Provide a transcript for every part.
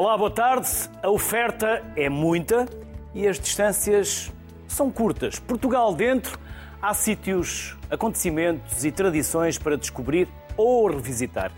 Olá, boa tarde. A oferta é muita e as distâncias são curtas. Portugal dentro, há sítios, acontecimentos e tradições para descobrir ou revisitar.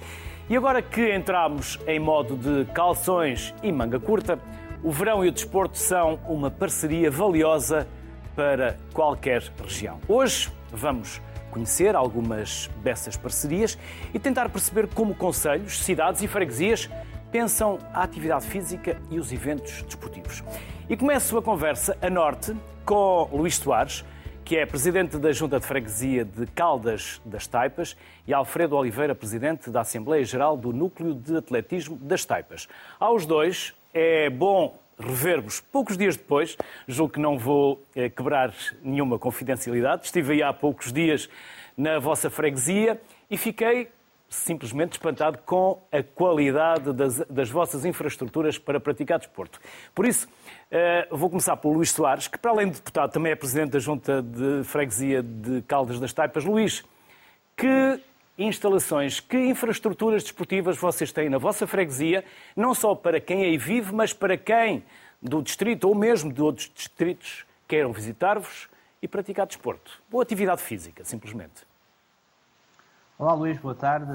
E agora que entramos em modo de calções e manga curta, o verão e o desporto são uma parceria valiosa para qualquer região. Hoje vamos conhecer algumas dessas parcerias e tentar perceber como conselhos, cidades e freguesias pensam a atividade física e os eventos desportivos. E começo a conversa a norte com Luís Soares, que é presidente da Junta de Freguesia de Caldas das Taipas, e Alfredo Oliveira, presidente da Assembleia Geral do Núcleo de Atletismo das Taipas. Aos dois, é bom rever-vos poucos dias depois. Julgo que não vou eh, quebrar nenhuma confidencialidade. Estive aí há poucos dias na vossa freguesia e fiquei simplesmente espantado com a qualidade das, das vossas infraestruturas para praticar desporto. Por isso, uh, vou começar pelo Luís Soares, que para além de deputado também é presidente da Junta de Freguesia de Caldas das Taipas. Luís, que instalações, que infraestruturas desportivas vocês têm na vossa freguesia, não só para quem aí vive, mas para quem do distrito ou mesmo de outros distritos queiram visitar-vos e praticar desporto. Boa atividade física, simplesmente. Olá Luís, boa tarde.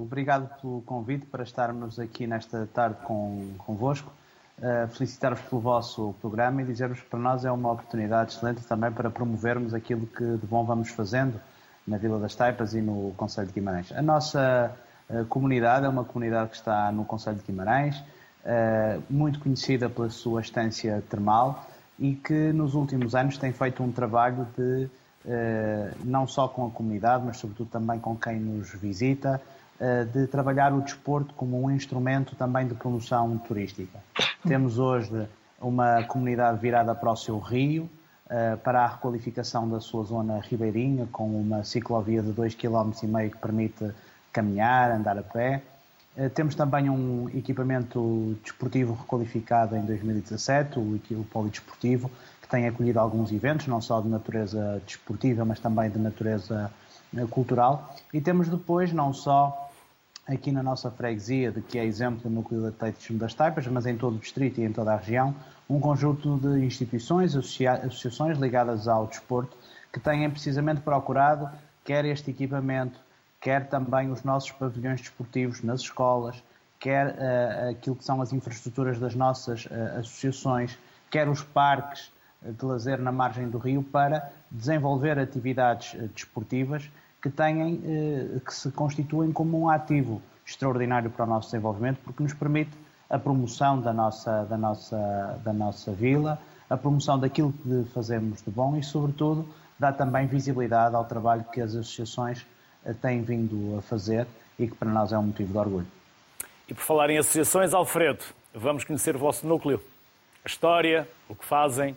Obrigado pelo convite para estarmos aqui nesta tarde com, convosco. Uh, Felicitar-vos pelo vosso programa e dizer-vos que para nós é uma oportunidade excelente também para promovermos aquilo que de bom vamos fazendo na Vila das Taipas e no Conselho de Guimarães. A nossa uh, comunidade é uma comunidade que está no Conselho de Guimarães, muito conhecida pela sua estância termal e que nos últimos anos tem feito um trabalho de eh, não só com a comunidade, mas sobretudo também com quem nos visita, eh, de trabalhar o desporto como um instrumento também de promoção turística. Temos hoje uma comunidade virada para o seu rio, eh, para a requalificação da sua zona ribeirinha, com uma ciclovia de 2,5 km que permite caminhar, andar a pé. Temos também um equipamento desportivo requalificado em 2017, o Polidesportivo, que tem acolhido alguns eventos, não só de natureza desportiva, mas também de natureza eh, cultural. E temos depois, não só aqui na nossa freguesia, de que é exemplo no Núcleo de Atletismo das Taipas, mas em todo o distrito e em toda a região, um conjunto de instituições, associações ligadas ao desporto, que têm precisamente procurado quer este equipamento, quer também os nossos pavilhões desportivos nas escolas, quer uh, aquilo que são as infraestruturas das nossas uh, associações, quer os parques de lazer na margem do rio para desenvolver atividades eh, desportivas que, tenham, eh, que se constituem como um ativo extraordinário para o nosso desenvolvimento, porque nos permite a promoção da nossa, da nossa, da nossa vila, a promoção daquilo que fazemos de bom e, sobretudo, dá também visibilidade ao trabalho que as associações eh, têm vindo a fazer e que para nós é um motivo de orgulho. E por falar em associações, Alfredo, vamos conhecer o vosso núcleo, a história, o que fazem,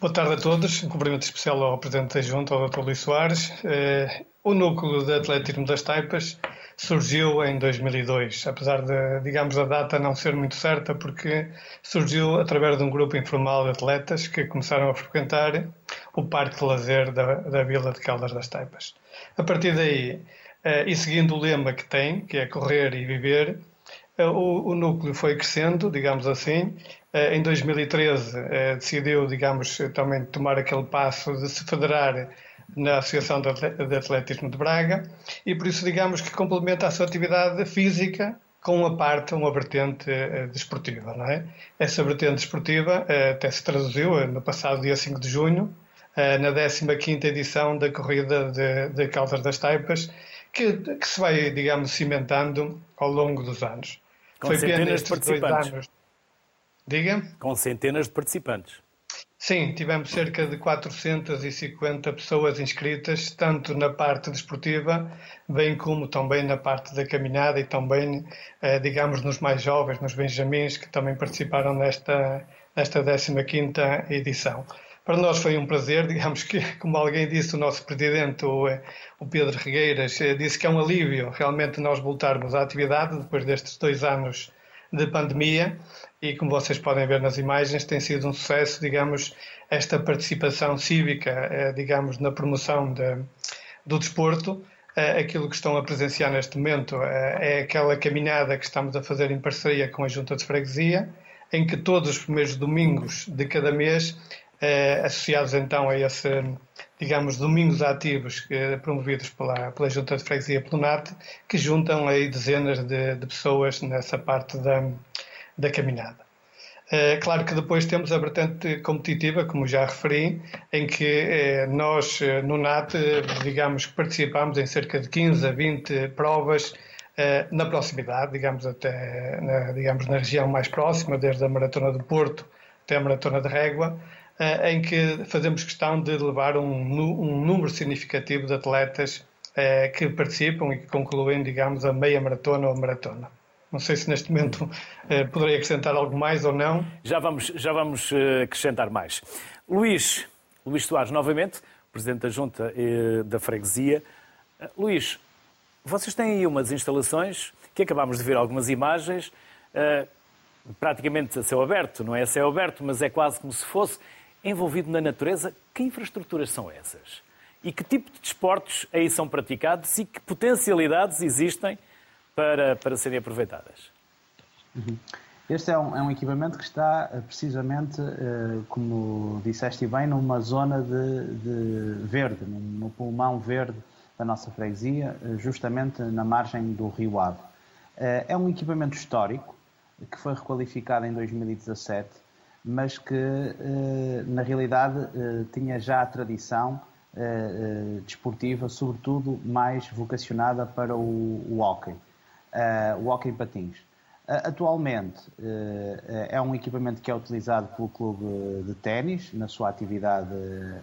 Boa tarde a todos. Um cumprimento especial ao Presidente da Junta, ao Dr. Luís Soares. Eh, o núcleo de atletismo das Taipas surgiu em 2002, apesar de, digamos, a data não ser muito certa, porque surgiu através de um grupo informal de atletas que começaram a frequentar o Parque de Lazer da, da Vila de Caldas das Taipas. A partir daí, eh, e seguindo o lema que tem, que é correr e viver, eh, o, o núcleo foi crescendo, digamos assim, em 2013 eh, decidiu, digamos, também tomar aquele passo de se federar na Associação de Atletismo de Braga e por isso, digamos, que complementa a sua atividade física com uma parte, uma vertente desportiva, não é? Essa vertente desportiva até se traduziu no passado dia 5 de junho, na 15ª edição da corrida de, de Caldas das Taipas, que, que, se vai, digamos, cimentando ao longo dos anos. Com Foi centenas de participantes. Anos, Diga? Com centenas de participantes. Sim, tivemos cerca de 450 pessoas inscritas, tanto na parte desportiva, bem como também na parte da caminhada e também, eh, digamos, nos mais jovens, nos benjamins, que também participaram nesta, nesta 15ª edição. Para nós foi um prazer, digamos que, como alguém disse, o nosso presidente, o, eh, o Pedro Regueiras, eh, disse que é um alívio realmente nós voltarmos à atividade depois destes dois anos de pandemia e como vocês podem ver nas imagens tem sido um sucesso, digamos, esta participação cívica, eh, digamos, na promoção de, do desporto, aquilo que estão a presenciar neste momento é aquela caminhada que estamos a fazer em parceria com a Junta de Freguesia, em que todos os primeiros domingos de cada mês, associados então a esse, digamos, domingos ativos promovidos pela, pela Junta de Freguesia pelo NAT, que juntam aí dezenas de, de pessoas nessa parte da, da caminhada. É claro que depois temos a vertente competitiva, como já referi, em que eh, nós eh, no NAT, digamos que participamos em cerca de 15 a 20 provas eh, na proximidade, digamos até na, digamos, na região mais próxima, desde a Maratona do Porto até a Maratona de Régua, em que fazemos questão de levar um, um número significativo de atletas que participam e que concluem, digamos, a meia maratona ou maratona. Não sei se neste momento eh, poderei acrescentar algo mais ou não. Já vamos, já vamos eh, acrescentar mais. Luís, Luís Soares, novamente, Presidente da Junta eh, da Freguesia. Eh, Luís, vocês têm aí umas instalações que acabámos de ver algumas imagens, eh, praticamente a céu aberto, não é a céu aberto, mas é quase como se fosse envolvido na natureza. Que infraestruturas são essas? E que tipo de desportos aí são praticados e que potencialidades existem para, para serem aproveitadas. Uhum. Este é um, é um, equipamento que está eh, precisamente, eh, como disseste bem, numa zona de, de verde, no pulmão verde da nossa freguesia, eh, justamente na margem do Rio Ave. É um equipamento histórico que foi requalificado em 2017, mas que na realidade tinha já a tradição desportiva, sobretudo mais vocacionada para o, o hockey uh, o hockey patins. Uh, atualmente uh, é um equipamento que é utilizado pelo clube de ténis na sua atividade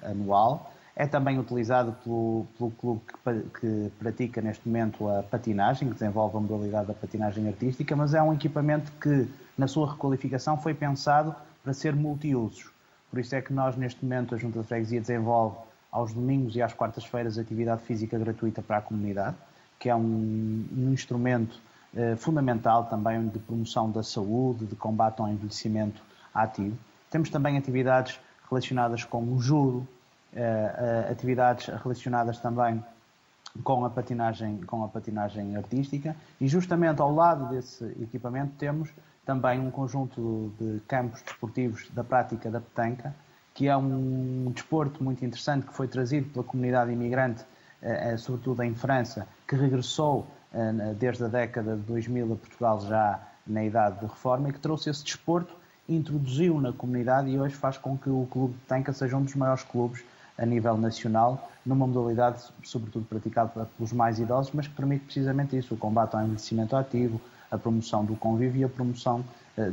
anual. É também utilizado pelo, pelo clube que, que, pratica neste momento a patinagem, que desenvolve a modalidade da patinagem artística, mas é um equipamento que, na sua requalificação, foi pensado para ser multiusos. Por isso é que nós, neste momento, a Junta de Freguesia desenvolve aos domingos e às quartas-feiras atividade física gratuita para a comunidade que é um, um instrumento eh, fundamental também de promoção da saúde, de combate ao envelhecimento ativo. Temos também atividades relacionadas com o judo, eh, eh, atividades relacionadas também com a patinagem com a patinagem artística e justamente ao lado desse equipamento temos também um conjunto de campos desportivos da prática da petanca que é um desporto muito interessante que foi trazido pela comunidade imigrante eh, eh, sobretudo em França, que regressou eh, desde a década de 2000 a Portugal já na idade de reforma e que trouxe esse desporto, introduziu na comunidade e hoje faz com que o Clube de Tanca seja um dos maiores clubes a nível nacional, numa modalidade sobretudo praticada pelos mais idosos, mas que permite precisamente isso, o combate ao envelhecimento ativo, a promoção do convívio e a promoção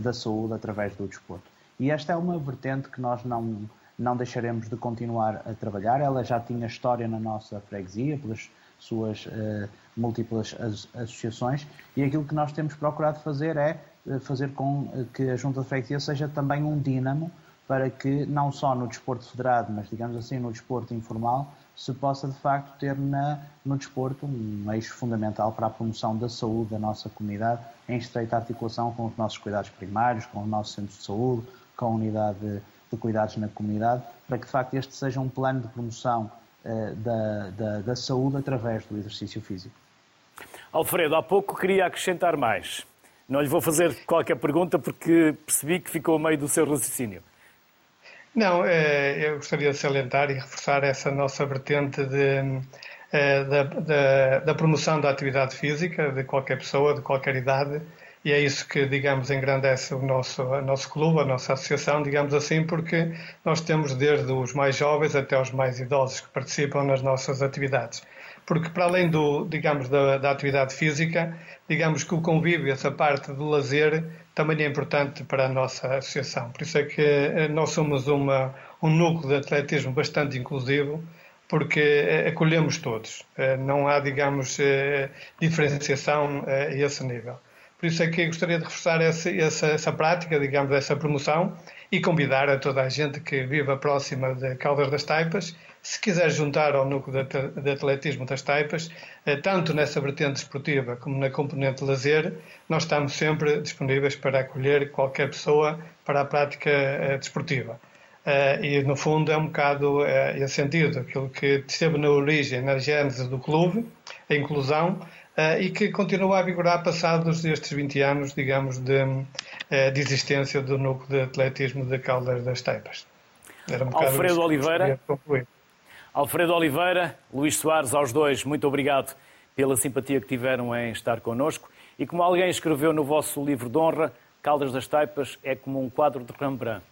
da saúde através do desporto. E esta é uma vertente que nós não, não deixaremos de continuar a trabalhar. Ela já tinha história na nossa freguesia, pelas suas uh, múltiplas as, associações, e aquilo que nós temos procurado fazer é uh, fazer com uh, que a Junta de Freguesia seja também um dínamo para que, não só no desporto federado, mas digamos assim no desporto informal, se possa de facto ter na, no desporto um eixo fundamental para a promoção da saúde da nossa comunidade, em estreita articulação com os nossos cuidados primários, com os nossos centros de saúde, com a unidade de cuidados na comunidade, para que de facto este seja um plano de promoção da, da, da saúde através do exercício físico. Alfredo, há pouco queria acrescentar mais. Não lhe vou fazer qualquer pergunta porque percebi que ficou a meio do seu raciocínio. Não, eh, eu gostaria de salientar e reforçar essa nossa vertente de, eh, da, da, da, promoção da atividade física de qualquer pessoa, de qualquer idade, e é isso que, digamos, engrandece o nosso, o nosso clube, a nossa associação, digamos assim, porque nós temos desde os mais jovens até os mais idosos que participam nas nossas atividades. Porque para além do, digamos, da, da atividade física, digamos que o convívio, essa parte do lazer, também é importante para a nossa associação. Por isso é que eh, nós somos uma, um núcleo de atletismo bastante inclusivo, porque eh, acolhemos todos. Eh, não há, digamos, diferenciação a esse nível. Por isso é que gostaria de reforçar essa, essa, essa prática, digamos, essa promoção e convidar a toda a gente que viva próxima de Caldas das Taipas, se quiser juntar ao núcleo de atletismo das Taipas, eh, tanto nessa vertente esportiva como na componente de lazer, nós estamos sempre disponíveis para acolher qualquer pessoa para a prática eh, desportiva. Uh, e no fundo é um bocado esse sentido, aquilo que esteve na origem, na gênese do clube, a inclusão, uh, e que continua a vigorar passados estes 20 anos, digamos, de, de existência do núcleo de atletismo de Caldas das Taipas. Um Alfredo Oliveira. Alfredo Oliveira, Luís Soares, aos dois, muito obrigado pela simpatia que tiveram em estar connosco. E como alguém escreveu no vosso livro de honra, Caldas das Taipas é como um quadro de Rembrandt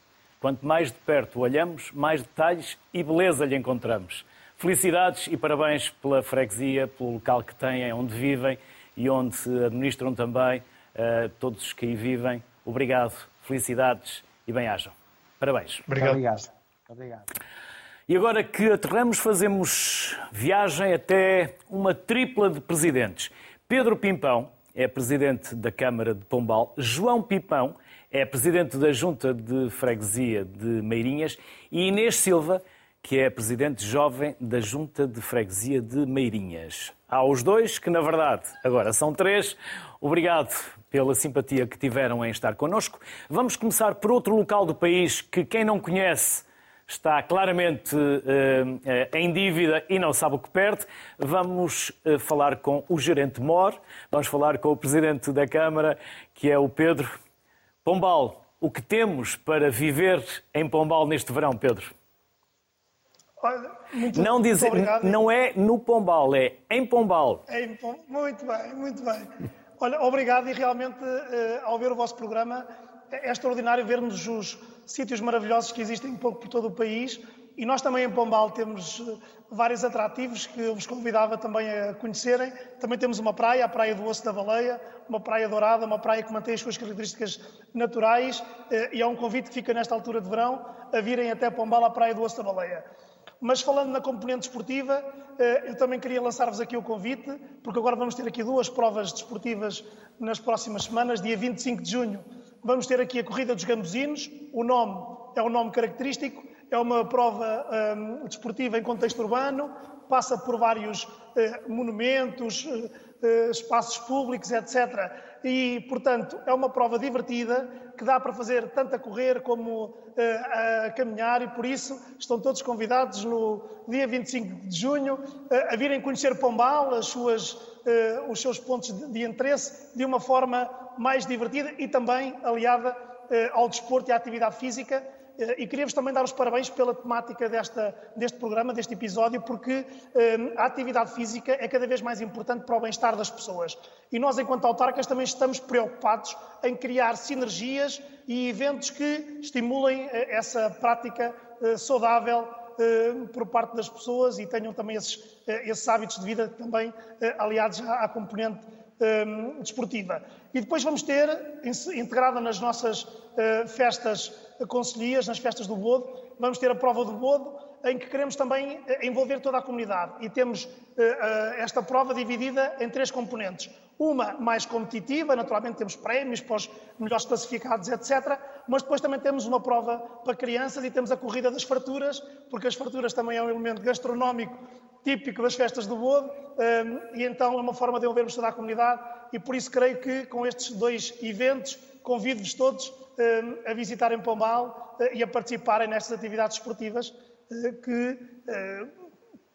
Quanto mais de perto olhamos, mais detalhes e beleza lhe encontramos. Felicidades e parabéns pela freguesia, pelo local que têm, onde vivem e onde se administram também uh, todos os que aí vivem. Obrigado, felicidades e bem-ajam. Parabéns. Obrigado. Obrigado. Obrigado. E agora que aterramos, fazemos viagem até uma tripla de presidentes. Pedro Pimpão é presidente da Câmara de Pombal. João Pipão é presidente da Junta de Freguesia de Meirinhas, e Inês Silva, que é presidente jovem da Junta de Freguesia de Meirinhas. Há os dois, que na verdade agora são três. Obrigado pela simpatia que tiveram em estar connosco. Vamos começar por outro local do país que quem não conhece está claramente uh, em dívida e não sabe o que perde. Vamos uh, falar com o gerente MOR, vamos falar com o presidente da Câmara, que é o Pedro. Pombal, o que temos para viver em Pombal neste verão, Pedro? Olha, muito, não, dizer, obrigado. não é no Pombal, é em Pombal. É em Pombal. Muito bem, muito bem. Olha, obrigado e realmente, eh, ao ver o vosso programa, é extraordinário vermos os sítios maravilhosos que existem um pouco por todo o país e nós também em Pombal temos eh, vários atrativos que eu vos convidava também a conhecerem. Também temos uma praia, a Praia do Osso da Baleia, uma praia dourada, uma praia que mantém as suas características naturais eh, e é um convite que fica nesta altura de verão a virem até Pombal, à Praia do Osso da Baleia. Mas falando na componente esportiva, eh, eu também queria lançar-vos aqui o convite, porque agora vamos ter aqui duas provas desportivas nas próximas semanas, dia 25 de junho. Vamos ter aqui a Corrida dos Gambuzinos, o nome é um nome característico, é uma prova um, desportiva em contexto urbano, passa por vários uh, monumentos, uh, espaços públicos, etc. E, portanto, é uma prova divertida que dá para fazer tanto a correr como a caminhar e, por isso, estão todos convidados no dia 25 de junho a virem conhecer Pombal, as suas, os seus pontos de, interesse, de uma forma mais divertida e também aliada ao desporto e à atividade física. eh, e queria-vos também dar os parabéns pela temática desta, deste programa, deste episódio, porque eh, a atividade física é cada vez mais importante para o bem-estar das pessoas. E nós, enquanto autarcas, também estamos preocupados em criar sinergias e eventos que estimulem eh, essa prática eh, saudável eh, por parte das pessoas e tenham também esses, eh, esses hábitos de vida também aliados à, à componente desportiva. E depois vamos ter, integrada nas nossas festas conselhias nas festas do Bodo, vamos ter a prova do Bodo, em que queremos também eh, envolver toda a comunidade. E temos eh, eh, esta prova dividida em três componentes. Uma mais competitiva, naturalmente temos prémios para os melhores classificados, etc. Mas depois também temos uma prova para crianças e temos a corrida das farturas, porque as farturas também é um elemento gastronómico típico das festas do Bodo, e então é uma forma de envolvermos toda a comunidade. E por isso creio que com estes dois eventos convido-vos todos eh, a visitarem Pombal eh, e a participarem nestas atividades esportivas eh, que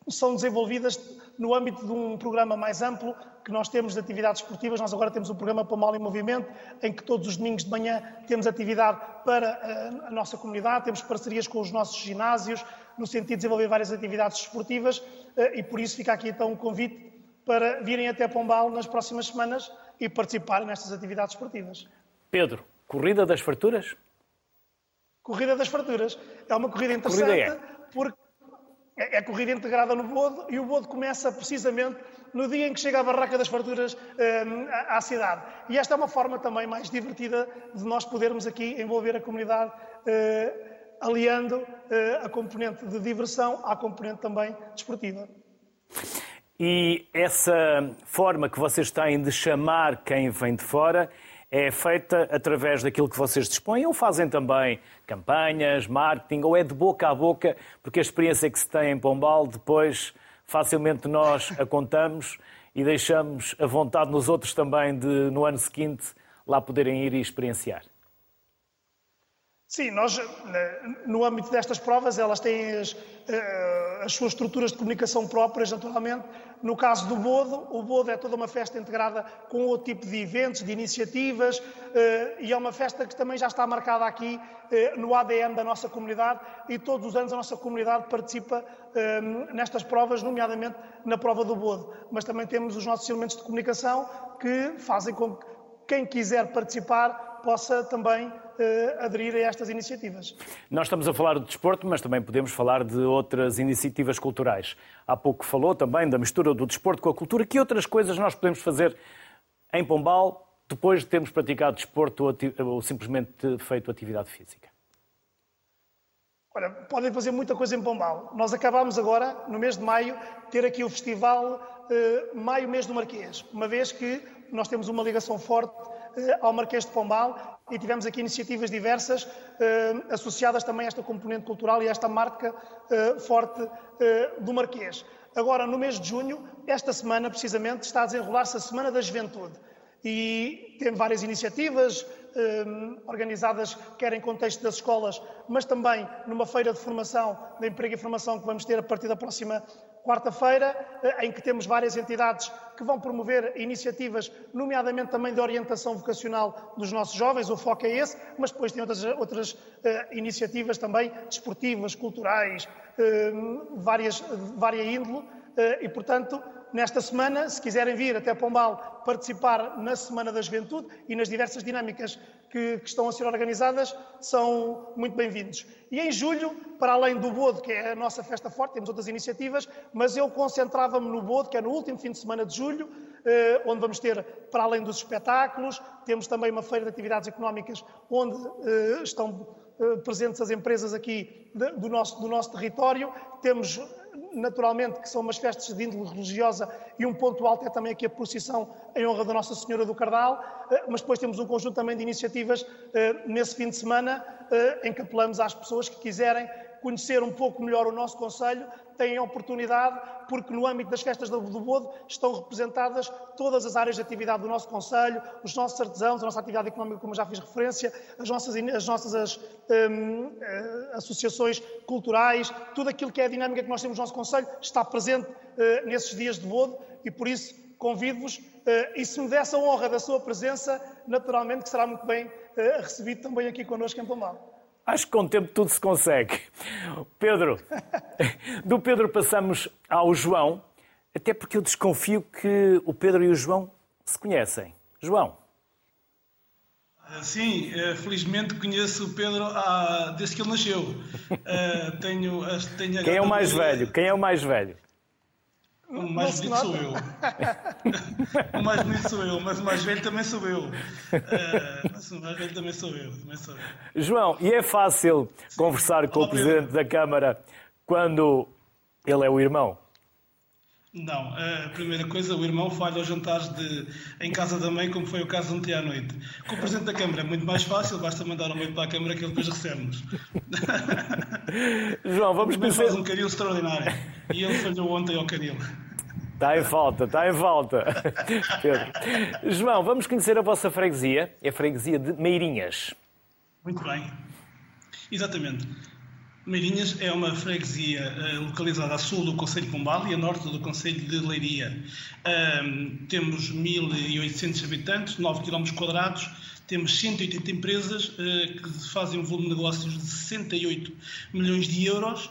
são desenvolvidas no âmbito de um programa mais amplo que nós temos de atividades esportivas. Nós agora temos o programa Pombal em Movimento, em que todos os domingos de manhã temos atividade para a nossa comunidade, temos parcerias com os nossos ginásios, no sentido de desenvolver várias atividades esportivas, e por isso fica aqui então um convite para virem até Pombal nas próximas semanas e participarem nestas atividades esportivas. Pedro, Corrida das Farturas? Corrida das Farturas. É uma corrida interessante corrida é. porque é, é corrida integrada no Bodo e o Bodo começa precisamente no dia em que chega a Barraca das Farturas um, à cidade. E esta é uma forma também mais divertida de nós podermos aqui envolver a comunidade, uh, aliando uh, a componente de diversão à componente também desportiva. E essa forma que vocês têm de chamar quem vem de fora é feita através daquilo que vocês dispõem ou fazem também campanhas, marketing, ou é de boca a boca, porque a experiência que se tem em Pombal depois facilmente nós a contamos e deixamos a vontade nos outros também de, no ano seguinte, lá poderem ir e experienciar? Sim, nós, no âmbito destas provas, elas têm as, eh, as, suas estruturas de comunicação próprias, naturalmente. No caso do Bodo, o Bodo é toda uma festa integrada com outro tipo de eventos, de iniciativas, eh, e é uma festa que também já está marcada aqui eh, no ADN da nossa comunidade, e todos os anos a nossa comunidade participa nestas provas, nomeadamente na prova do Bodo. Mas também temos os nossos elementos de comunicação que fazem com que quem quiser participar possa também uh, aderir a estas iniciativas. Nós estamos a falar de desporto, mas também podemos falar de outras iniciativas culturais. Há pouco falou também da mistura do desporto com a cultura. Que outras coisas nós podemos fazer em Pombal depois de termos praticado desporto ou, ou simplesmente feito atividade física? Olha, podem fazer muita coisa em Pombal. Nós acabámos agora, no mês de maio, ter aqui o festival eh, Maio Mês do Marquês, uma vez que nós temos uma ligação forte eh, ao Marquês de Pombal e tivemos aqui iniciativas diversas eh, associadas também a esta componente cultural e a esta marca eh, forte do Marquês. Agora, no mês de junho, esta semana precisamente, está a desenrolar-se a Semana da Juventude e tem várias iniciativas organizadas, quer em contexto das escolas, mas também numa feira de formação, de emprego e formação que vamos ter a partir da próxima quarta-feira, eh, em que temos várias entidades que vão promover iniciativas, nomeadamente também de orientação vocacional dos nossos jovens, o foco é esse, mas depois tem outras, outras uh, iniciativas também desportivas, culturais, uh, várias, várias índole, uh, e portanto nesta semana, se quiserem vir até Pombal participar na Semana da Juventude e nas diversas dinâmicas que, que estão a ser organizadas, são muito bem-vindos. E em julho, para além do Bodo, que é a nossa festa forte, temos outras iniciativas, mas eu concentrava-me no Bodo, que é no último fim de semana de julho, eh, onde vamos ter, para além dos espetáculos, temos também uma feira de atividades económicas, onde eh, estão eh, presentes as empresas aqui do nosso, do nosso território. Temos naturalmente, que são umas festas de índole religiosa e um ponto alto é também aqui a procissão em honra da Nossa Senhora do Cardal, eh, mas depois temos um conjunto também de iniciativas eh, nesse fim de semana eh, em que apelamos às pessoas que quiserem conhecer um pouco melhor o nosso Conselho, têm oportunidade, porque no âmbito das festas do Bodo estão representadas todas as áreas de atividade do nosso Conselho, os nossos artesãos, a nossa atividade económica, como já fiz referência, as nossas, as nossas as, um, eh, associações culturais, tudo aquilo que é a dinâmica que nós temos no nosso Conselho está presente uh, nesses dias de Bodo e por isso convido-vos uh, e se me desse a honra da sua presença, naturalmente que será muito bem uh, recebido também aqui connosco em Pombal. Acho que com o tempo tudo se consegue. Pedro, do Pedro passamos ao João, até porque eu desconfio que o Pedro e o João se conhecem. João. Ah, sim, eh, felizmente conheço o Pedro desde que ele nasceu. Eh, tenho, tenho Quem é o mais velho? Quem é o mais velho? O mais bonito sou eu. o mais bonito sou eu, mas o mais velho também sou eu. Uh, mas o mais velho também sou eu. Também sou eu. João, e é fácil Sim. conversar com Olá, o Presidente da Câmara quando ele é o irmão? Não, a primeira coisa, o irmão falha aos jantares de, em casa da mãe, como foi o caso ontem à noite. Com o Presidente da Câmara é muito mais fácil, basta mandar um meio para a Câmara que ele depois recebe-nos. João, vamos começar. faz um caril extraordinário. E ele falhou ontem ao caril. Está em falta, está em falta. Pedro. João, vamos conhecer a vossa freguesia, é a freguesia de Meirinhas. Muito bem. Exatamente. Meirinhas é uma freguesia uh, localizada a sul do Conselho de Pombal e a norte do Conselho de Leiria. Um, temos 1.800 habitantes, 9 km quadrados, temos 180 empresas uh, que fazem um volume de negócios de 68 milhões de euros,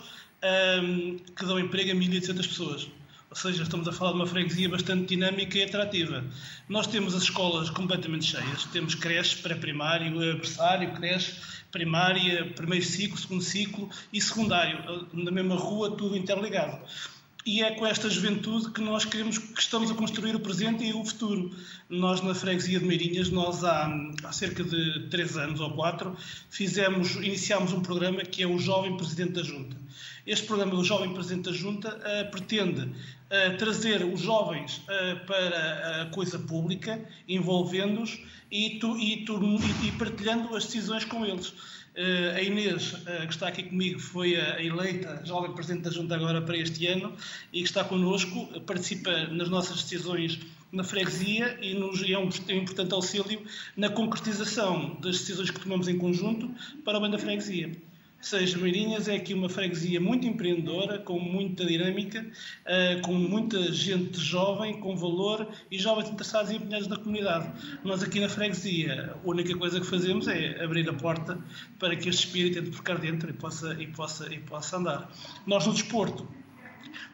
um, que dão emprego a 1.800 pessoas. Ou seja, estamos a falar de uma freguesia bastante dinâmica e atrativa. Nós temos as escolas completamente cheias, temos creche pré-primário, berçário, creche primária, primeiro ciclo, segundo ciclo e secundário, na mesma rua, tudo interligado. E é com esta juventude que nós queremos, que estamos a construir o presente e o futuro. Nós, na freguesia de Meirinhas, nós há, há cerca de três anos ou quatro, fizemos, iniciámos um programa que é o Jovem Presidente da Junta. Este programa do Jovem Presidente da Junta uh, pretende uh, trazer os jovens uh, para a coisa pública, envolvendo-os e, tu, e, tu, e, partilhando as decisões com eles. A Inês, que está aqui comigo, foi a eleita Jovem Presidente da Junta agora para este ano e que está connosco, participa nas nossas decisões na freguesia e, nos, é um, é um importante auxílio na concretização das decisões que tomamos em conjunto para o bem da freguesia seja, Meirinhas é aqui uma freguesia muito empreendedora, com muita dinâmica, uh, com muita gente jovem, com valor e jovens interessados e empenhados na comunidade. Nós aqui na freguesia, a única coisa que fazemos é abrir a porta para que este espírito entre por cá dentro e possa, e possa, e possa andar. Nós no desporto,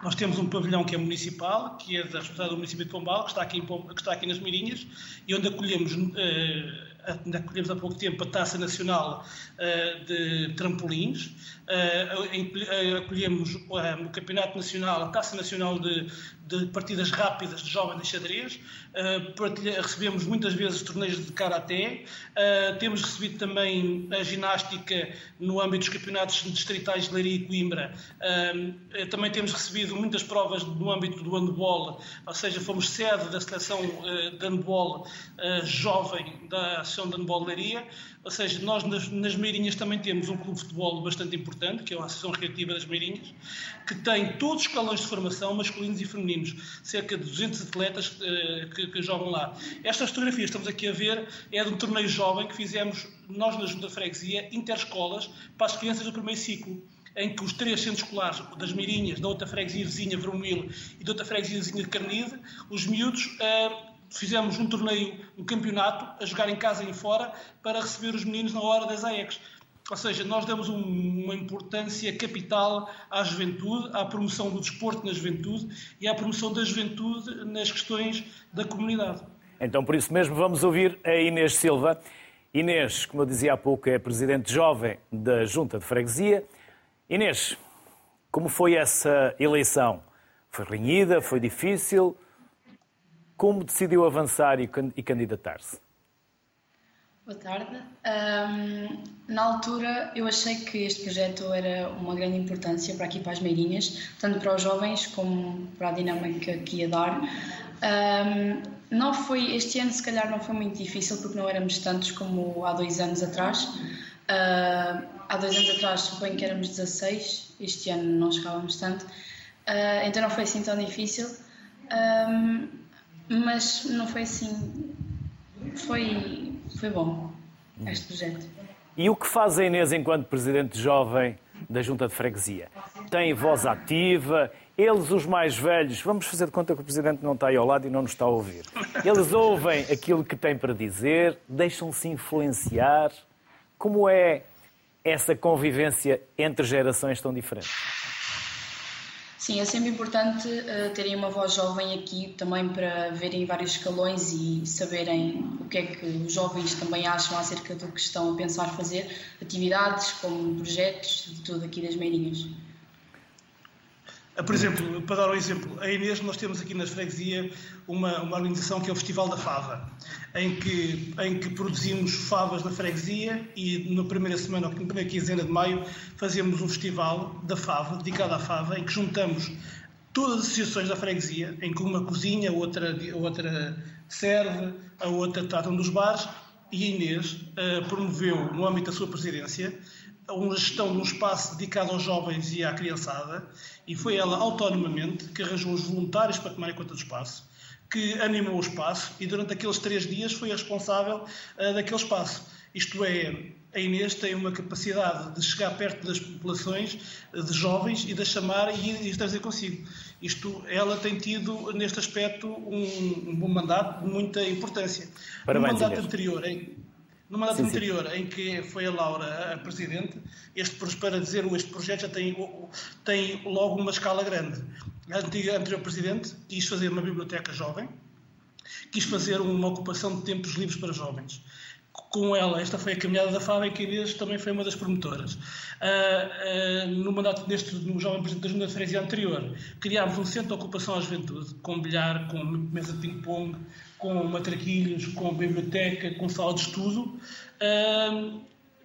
nós temos um pavilhão que é municipal, que é da responsabilidade do município de Pombal, que está aqui, em, que está aqui nas Mirinhas, e onde acolhemos uh, ainda acolhemos há pouco tempo a Taça Nacional uh, de Trampolins, uh, acolhemos uh, o Campeonato Nacional, a Taça Nacional de, de Partidas Rápidas de Jovens de Xadrez, recebemos muitas vezes torneios de Karaté, temos recebido também a ginástica no âmbito dos campeonatos distritais de Leiria e Coimbra, também temos recebido muitas provas no âmbito do handball, ou seja, fomos sede da seleção de handball jovem da Associação de Handball Leiria, ou seja, nós nas, nas Meirinhas também temos um clube de futebol bastante importante, que é a Associação Recreativa das Meirinhas, que tem todos os escalões de formação, masculinos e femininos, cerca de 200 atletas uh, que, que, jogam lá. Estas fotografias estamos aqui a ver é de um torneio jovem que fizemos nós na Junta Freguesia, interescolas, para as crianças do primeiro ciclo em que os três centros escolares das Mirinhas, da outra freguesia vizinha, Vermelho, e da outra freguesia vizinha de Carnide, os miúdos uh, fizemos um torneio, um campeonato, a jogar em casa e fora, para receber os meninos na hora das AECs. Ou seja, nós damos uma importância capital à juventude, à promoção do desporto na juventude e à promoção da juventude nas questões da comunidade. Então, por isso mesmo, vamos ouvir a Inês Silva. Inês, como eu dizia há pouco, é presidente jovem da Junta de Freguesia. Inês, como foi essa eleição? Foi renhida? Foi difícil? Como decidiu avançar e candidatar-se? Boa tarde. Um, na altura, eu achei que este projeto era uma grande importância para aqui para as Meirinhas, tanto para os jovens como para a dinâmica que ia dar. Um, não foi, este ano, se calhar, não foi muito difícil porque não éramos tantos como há dois anos atrás. Uh, há dois anos atrás, suponho que éramos 16, este ano não chegávamos tanto, uh, então não foi assim tão difícil. Um, mas não foi assim. Foi, foi bom este projeto. E o que faz a Inês enquanto presidente jovem da Junta de Freguesia? Tem voz ativa? Eles, os mais velhos, vamos fazer de conta que o presidente não está aí ao lado e não nos está a ouvir. Eles ouvem aquilo que tem para dizer, deixam-se influenciar. Como é essa convivência entre gerações tão diferentes? Sim, é sempre importante uh, terem uma voz jovem aqui também para verem vários escalões e saberem o que é que os jovens também acham acerca do que estão a pensar fazer, atividades como projetos, de tudo aqui das Meirinhas. Ah, por exemplo, para dar um exemplo, a Inês, nós temos aqui na freguesia uma, uma organização que é o Festival da Fava, em que, em que produzimos favas na freguesia e na primeira semana, na primeira quinzena de maio, fazemos um festival da fava, dedicado à fava, em que juntamos todas as associações da freguesia, em que uma cozinha, a outra, a outra serve, a outra trata dos bares, e a Inês uh, promoveu, no âmbito da sua presidência, uma gestão de um espaço dedicado aos jovens e à criançada, e foi ela autonomamente que arranjou os voluntários para tomarem conta do espaço, que animou o espaço e durante aqueles três dias foi a responsável uh, daquele espaço. Isto é, a Inês tem uma capacidade de chegar perto das populações, de jovens, e de chamar e, e trazer consigo. Isto, ela tem tido, neste aspecto, um, um bom mandato de muita importância. Parabéns, no mandato Inês. anterior, em, no mandato Sim, sim. anterior, em que foi a Laura a presidente, este, para dizer este projeto já tem, tem logo uma escala grande. A antiga, anterior presidente quis fazer uma biblioteca jovem, quis fazer uma ocupação de tempos livres para jovens. Com ela, esta foi a caminhada da e que Inês também foi uma das promotoras. Ah, ah, no mandato deste, no jovem presidente da Junta de Freguesia anterior, criámos um centro de ocupação à juventude, com bilhar, com mesa de ping-pong, com matraquilhos, com biblioteca, com sala de estudo.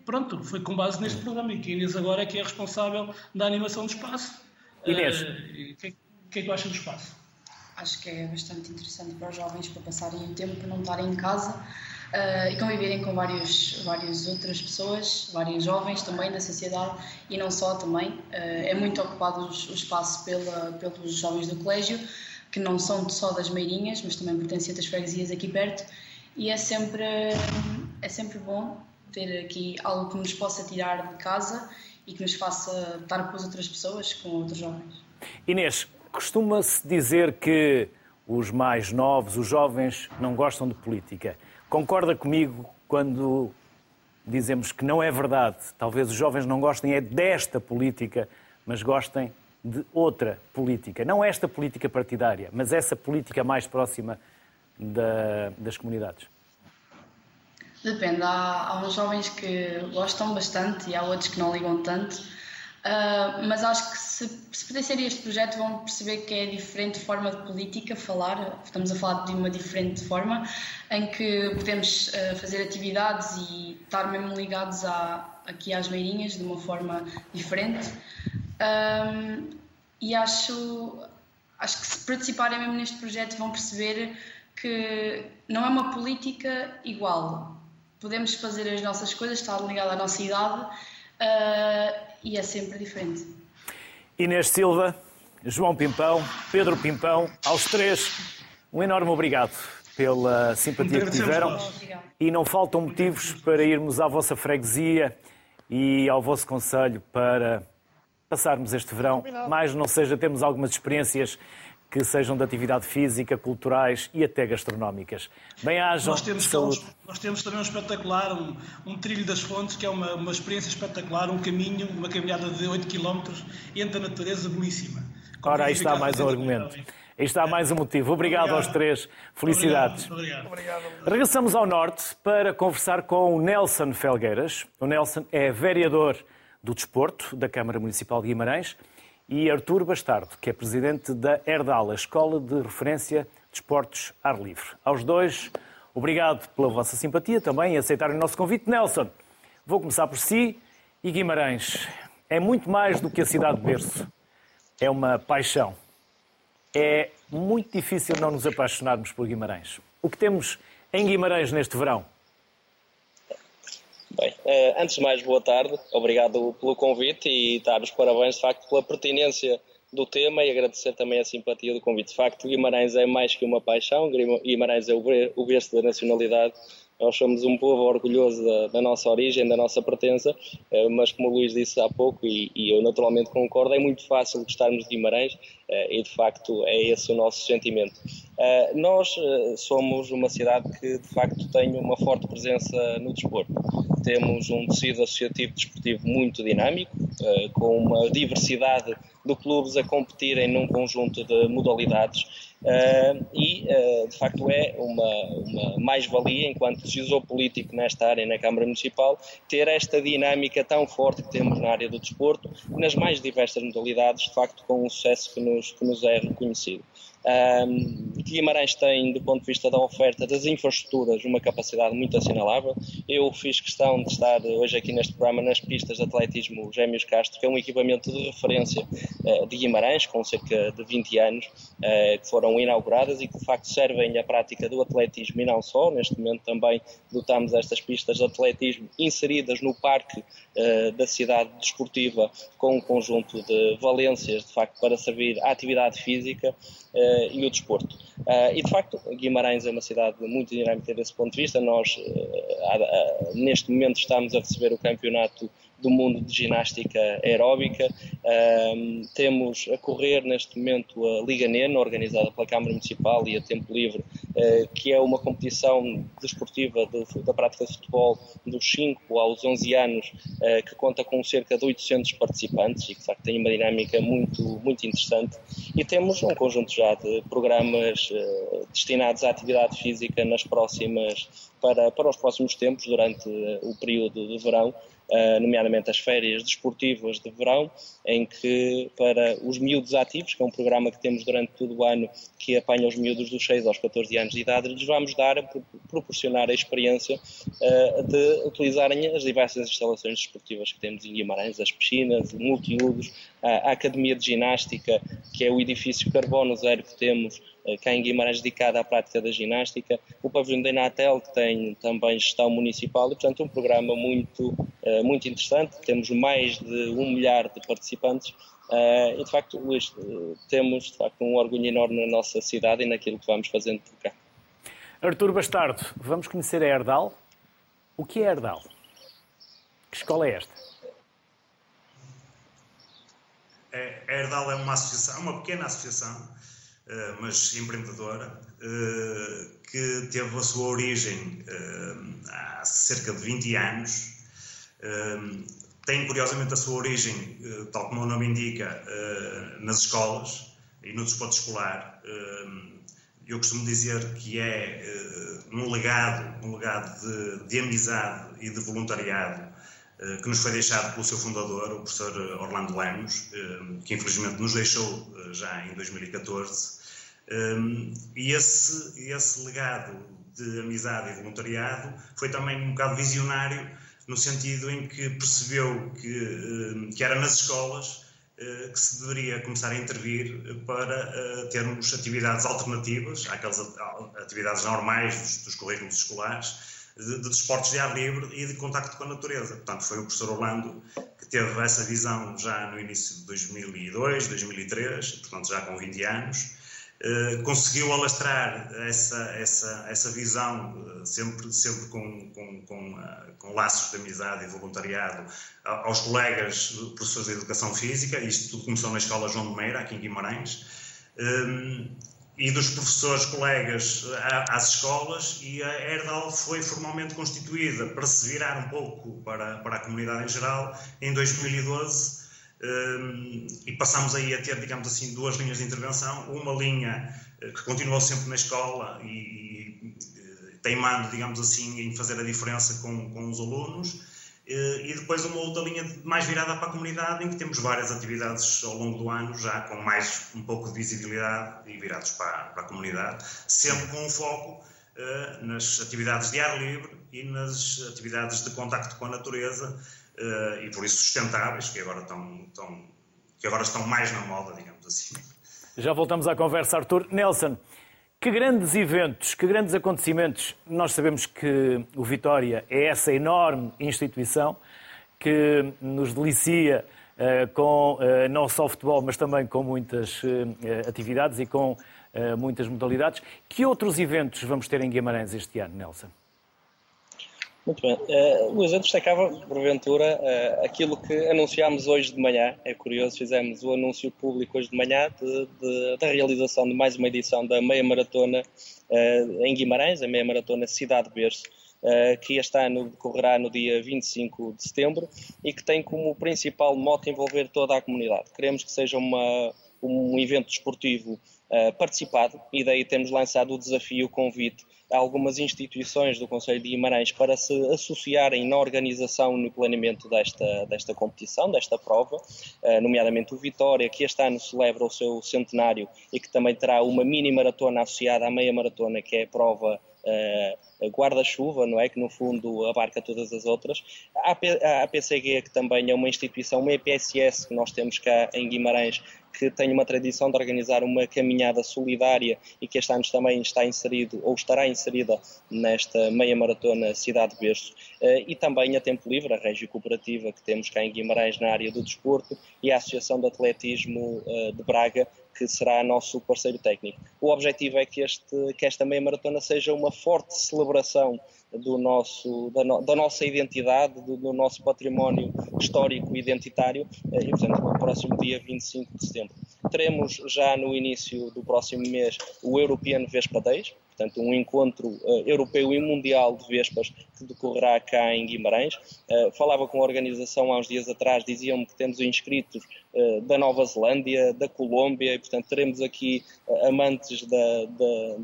Pronto, foi com base neste programa e que a Inês agora é que é responsável da animação do espaço. Inês. Ah, O que, é- o que é que tu achas do espaço? Acho que é bastante interessante para os jovens para passarem o tempo, para não estarem em casa eh, e conviverem com vários, várias outras pessoas, vários jovens também da sociedade e não só também. Eh, é muito ocupado o, o espaço pela, pelos jovens do colégio, que não são só das Meirinhas, mas também pertencem a outras freguesias aqui perto, e é sempre, é sempre bom ter aqui algo que nos possa tirar de casa e que nos faça estar com as outras pessoas, com outros jovens. Inês, costuma-se dizer que os mais novos, os jovens, não gostam de política. Concorda comigo quando dizemos que não é verdade? Talvez os jovens não gostem é desta política, mas gostem de outra política. Não esta política partidária, mas essa política mais próxima da, das comunidades. Depende, há, há uns jovens que gostam bastante e há outros que não ligam tanto, uh, mas acho que se, se pertencerem a este projeto vão perceber que é diferente forma de política falar, estamos a falar de uma diferente forma, em que podemos uh, fazer atividades e estar mesmo ligados à, aqui às meirinhas de uma forma diferente. Um, e acho, acho que se participarem mesmo neste projeto vão perceber que não é uma política igual podemos fazer as nossas coisas, está ligado à nossa idade uh, e é sempre diferente. Inês Silva, João Pimpão, Pedro Pimpão, aos três, um enorme obrigado pela simpatia que tiveram. E não faltam motivos para irmos à vossa freguesia e ao vosso conselho para passarmos este verão. Mais não seja, temos algumas experiências que sejam de atividade física, culturais e até gastronómicas. Bem-ajam. Nós temos, saúde. nós temos também um espetacular, um, um, trilho das fontes, que é uma, uma experiência espetacular, um caminho, uma caminhada de 8 km entre a natureza belíssima. Ora, aí está mais um argumento. Aí está mais um motivo. Obrigado, Obrigado. aos três. Felicidades. Obrigado. Obrigado. Regressamos ao Norte para conversar com o Nelson Felgueiras. O Nelson é vereador do Desporto da Câmara Municipal de Guimarães e Artur Bastardo, que é presidente da Erdal, a Escola de Referência de Esportes Ar Livre. Aos dois, obrigado pela vossa simpatia também e aceitarem o nosso convite. Nelson, vou começar por si. E Guimarães é muito mais do que a cidade de berço. É uma paixão. É muito difícil não nos apaixonarmos por Guimarães. O que temos em Guimarães neste verão? Bem, eh, antes de mais, boa tarde. Obrigado pelo convite e dar os parabéns, de facto, pela pertinência do tema e agradecer também a simpatia do convite. De facto, Guimarães é mais que uma paixão, Guimarães é o berço da nacionalidade nós somos um povo orgulhoso da, da, nossa origem, da nossa pertença, eh, mas como o Luís disse há pouco, e, e eu naturalmente concordo, é muito fácil gostarmos de Guimarães eh, e de facto é esse o nosso sentimento. Eh, nós somos uma cidade que de facto tem uma forte presença no desporto. Temos um tecido associativo desportivo muito dinâmico, com uma diversidade de clubes a competirem num conjunto de modalidades Uh, e, uh, de facto, é uma, uma mais-valia, enquanto decisor político nesta área, na Câmara Municipal, ter esta dinâmica tão forte que temos na área do desporto, nas mais diversas modalidades, de facto, com um sucesso que nos, que nos é reconhecido. Guimarães tem, do ponto de vista da oferta das infraestruturas, uma capacidade muito assinalável. Eu fiz questão de estar hoje aqui neste programa nas pistas de atletismo Gêmeos Castro, que é um equipamento de referência uh, de Guimarães, com cerca de 20 anos, uh, que foram inauguradas e que de facto servem à prática do atletismo e não só. Neste momento também dotamos estas pistas de atletismo inseridas no parque da cidade desportiva com um conjunto de valências, de facto, para servir à atividade física uh, e o desporto. Uh, e de facto, Guimarães é uma cidade muito dinâmica desse ponto de vista. Nós, uh, neste momento, estamos a receber o campeonato do mundo de ginástica aeróbica. Um, temos a correr neste momento a Liga Nena, organizada pela Câmara Municipal e a Tempo Livre, uh, que é uma competição desportiva de, da prática de futebol dos 5 aos 11 anos, uh, que conta com cerca de 800 participantes e que tem uma dinâmica muito, muito interessante. E temos um conjunto já de programas uh, destinados à atividade física nas próximas, para, para os próximos tempos, durante o período de verão, nomeadamente as férias desportivas de verão, em que para os miúdos ativos, que é um programa que temos durante todo o ano, que apanha os miúdos dos 6 aos 14 anos de idade, lhes vamos dar, proporcionar a experiência uh, de utilizarem as diversas instalações desportivas que temos em Guimarães, as piscinas, multiusos, a Academia de Ginástica, que é o edifício carbono zero que temos eh, cá em Guimarães dedicada à prática da ginástica, o pavilhão da Inatel, que tem também gestão municipal, e portanto um programa muito, eh, muito interessante, temos mais de um milhar de participantes Uh, e de facto, Luís, temos de facto um orgulho enorme na nossa cidade e naquilo que vamos fazendo por cá. Artur Bastardo, vamos conhecer a Herdal. O que é Herdal? Que escola é esta? É, a Herdal é uma associação, uma pequena associação, mas empreendedora, que teve a sua origem há cerca de 20 anos tem curiosamente a sua origem, eh, tal como o nome indica, eh, nas escolas e no desporto escolar. Eh, eu costumo dizer que é um legado, um legado de, de amizade e de voluntariado que nos foi deixado pelo seu fundador, o professor Orlando Lemos, que infelizmente nos deixou já em 2014. E esse, esse legado de amizade e voluntariado foi também um bocado visionário no sentido em que percebeu que, eh, que era nas escolas eh, que se deveria começar a intervir para eh, termos atividades alternativas àquelas atividades normais dos, dos currículos escolares, de, de desportos de ar livre e de contacto com a natureza. Portanto, foi o professor Orlando que teve essa visão já no início de 2002, 2003, portanto já com 20 anos, Uh, conseguiu alastrar essa, essa, essa visão, uh, sempre, sempre com, com, com, uh, com, laços de amizade e voluntariado, aos colegas professores de educação física. Isto tudo começou na Escola João de Meira, aqui em Guimarães. E dos professores colegas às escolas, e a Herdal foi formalmente constituída para se virar um pouco para, para a comunidade em geral em 2012 e passamos aí a ter, digamos assim, duas linhas de intervenção. Uma linha eh, que continuou sempre na escola e, e eh, teimando, digamos assim, em fazer a diferença com, com os alunos. Eh, e depois uma outra linha mais virada para a comunidade, em que temos várias atividades ao longo do ano, já com mais um pouco de visibilidade e virados para, para a comunidade, sempre com um foco nas atividades de ar livre e nas atividades de contacto com a natureza, uh, e por isso sustentáveis, que agora, estão, estão, que agora estão mais na moda, digamos assim. Já voltamos à conversa, Arthur. Nelson, que grandes eventos, que grandes acontecimentos. Nós sabemos que o Vitória é essa enorme instituição que nos delicia uh, com uh, não só futebol, mas também com muitas uh, atividades e com muitas modalidades. Que outros eventos vamos ter em Guimarães este ano, Nelson? Muito bem. Uh, Luís, eu destacava, porventura, uh, aquilo que anunciámos hoje de manhã. É curioso, fizemos o anúncio público hoje de manhã de, de, da realização de mais uma edição da meia maratona uh, em Guimarães, a meia maratona Cidade Berço, uh, que este ano decorrerá no dia 25 de setembro e que tem como principal mote envolver toda a comunidade. Queremos que seja uma, um evento desportivo participado e daí temos lançado o desafio, o convite algumas instituições do Conselho de Guimarães para se associarem na organização no planeamento desta, desta competição, desta prova, eh, nomeadamente o Vitória, que este ano celebra o seu centenário e que também terá uma mini maratona associada à meia maratona, que é a prova guarda-chuva, não é? Que no fundo abarca todas as outras. A APCG, que também é uma instituição, uma EPSS que nós temos cá em Guimarães, que tem uma tradição de organizar uma caminhada solidária e que este ano também está inserido ou estará inserida nesta meia maratona Cidade Berço uh, e também a Tempo Livre, a Régio Cooperativa que temos cá em Guimarães na área do desporto e a Associação de Atletismo uh, de Braga que será nosso parceiro técnico. O objetivo é que, este, que esta meia maratona seja uma forte celebração do nosso, da, no, da nossa identidade, do, do, nosso património histórico e identitário, eh, e portanto no próximo dia 25 de setembro. Teremos já no início do próximo mês o European Vespa Days, portanto, um encontro uh, europeu e mundial de vespas que decorrerá cá em Guimarães. Uh, falava com a organização há uns dias atrás, diziam-me que temos inscritos uh, da Nova Zelândia, da Colômbia, e portanto teremos aqui amantes da, da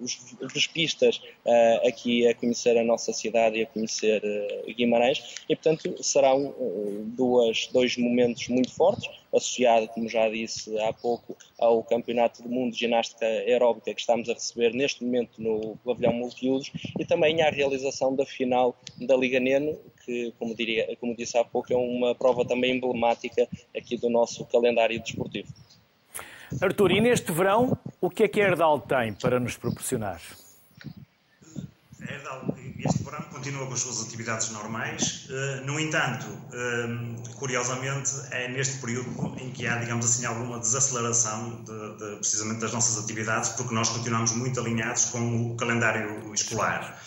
os vespistas uh, aqui a conhecer a nossa cidade e a conhecer uh, Guimarães e portanto serão uh, duas, dois momentos muito fortes associado, como já disse há pouco, ao Campeonato do Mundo de Ginástica Aeróbica que estamos a receber neste momento no pavilhão multiusos e também à realização da final da Liga Neno, que, como, diria, como disse há pouco, é uma prova também emblemática aqui do nosso calendário desportivo. Artur, e neste verão, o que é que a Herdal tem para nos proporcionar? A Herdal, este verão continua com as suas atividades normais. Uh, no entanto, uh, curiosamente, é neste período em que há, digamos assim, alguma desaceleração de, de, precisamente das nossas atividades, porque nós continuamos muito alinhados com o calendário escolar.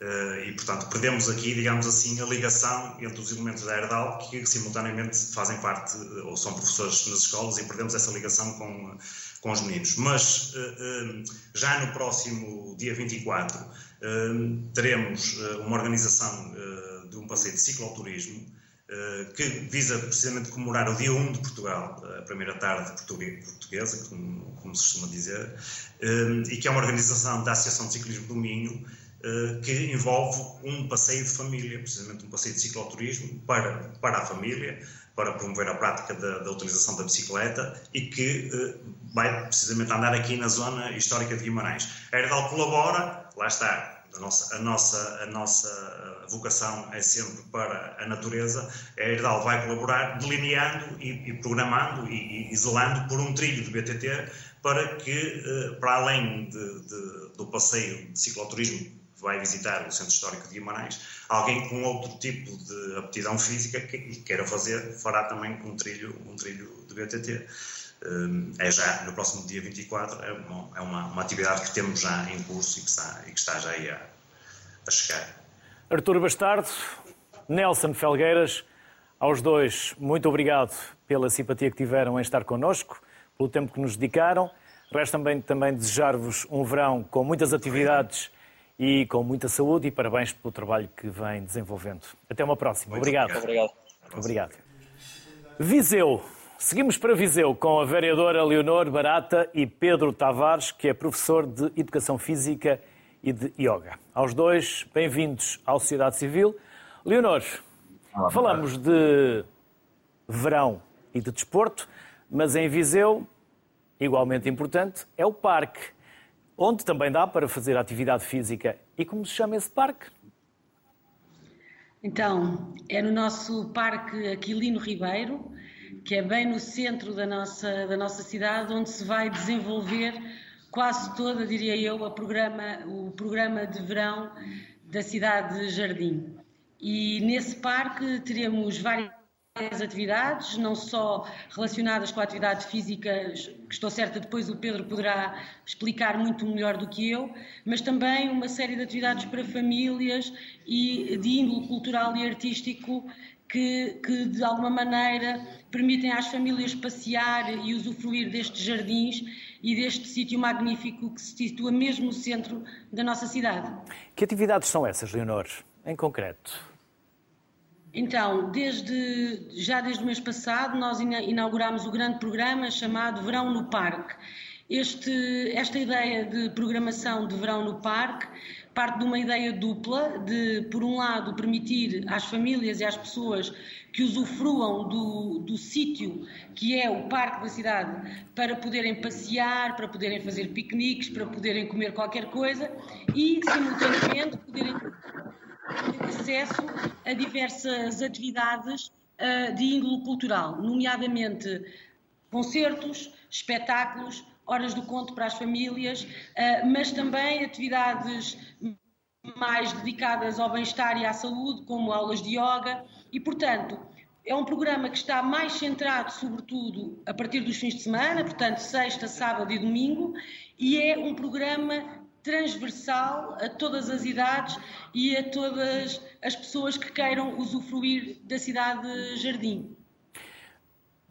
Uh, e, portanto, perdemos aqui, digamos assim, a ligação entre os elementos da Herdal que simultaneamente fazem parte ou são professores nas escolas e perdemos essa ligação com, com os meninos. Mas já no próximo dia 24 teremos uma organização de um passeio de cicloturismo que visa precisamente comemorar o dia 1 de Portugal, a primeira tarde portuguesa, como, como se costuma dizer, e que é uma organização da Associação de Ciclismo do Minho, eh, que envolve um passeio de família, precisamente um passeio de cicloturismo para, para a família, para promover a prática da, da utilização da bicicleta e que uh, vai precisamente andar aqui na zona histórica de Guimarães. A Herdal colabora, lá está, a nossa, a nossa, a nossa vocação é sempre para a natureza, a Herdal vai colaborar delineando e, e programando e, e, zelando por um trilho de BTT para que, uh, para além de, de, do passeio de cicloturismo vai visitar o Centro Histórico de Guimarães, alguém com outro tipo de aptidão física que queira fazer, fará também um trilho, um trilho de BTT. Hum, é já no próximo dia 24, é uma, é uma, uma atividade que temos já em curso e que está, e que está já aí a, a chegar. Artur Bastardo, Nelson Felgueiras, aos dois, muito obrigado pela simpatia que tiveram em estar connosco, pelo tempo que nos dedicaram. Resta também, também desejar-vos um verão com muitas atividades e com muita saúde e parabéns pelo trabalho que vem desenvolvendo. Até uma próxima. Obrigado. Obrigado. Obrigado. Viseu. Seguimos para Viseu com a vereadora Leonor Barata e Pedro Tavares, que é professor de Educação Física e de Yoga. Aos dois, bem-vindos à Sociedade Civil. Leonor, Olá, falamos de verão e de desporto, mas em Viseu, igualmente importante, é o parque onde também dá para fazer atividade física. E como se chama esse parque? Então, é no nosso Parque Aquilino Ribeiro, que é bem no centro da nossa, da nossa cidade, onde se vai desenvolver quase toda, diria eu, programa, o programa de verão da cidade de Jardim. E nesse parque teremos várias várias atividades, não só relacionadas com a atividade física, que estou certa depois o Pedro poderá explicar muito melhor do que eu, mas também uma série de atividades para famílias e de índole cultural e artístico que, que, de alguma maneira permitem às famílias passear e usufruir destes jardins e deste sítio magnífico que se situa mesmo no centro da nossa cidade. Que atividades são essas, Leonor, em concreto? Então, desde, já desde o mês passado, nós inauguramos o grande programa chamado Verão no Parque. Este, esta ideia de programação de verão no parque parte de uma ideia dupla de, por um lado, permitir às famílias e às pessoas que usufruam do, do sítio que é o parque da cidade para poderem passear, para poderem fazer piqueniques, para poderem comer qualquer coisa e, simultaneamente, poderem acesso a diversas atividades uh, de índole cultural, nomeadamente concertos, espetáculos, horas do conto para as famílias, uh, mas também atividades mais dedicadas ao bem-estar e à saúde, como aulas de yoga, e, portanto, é um programa que está mais centrado, sobretudo, a partir dos fins de semana, portanto, sexta, sábado e domingo, e é um programa transversal a todas as idades e a todas as pessoas que queiram usufruir da cidade Jardim.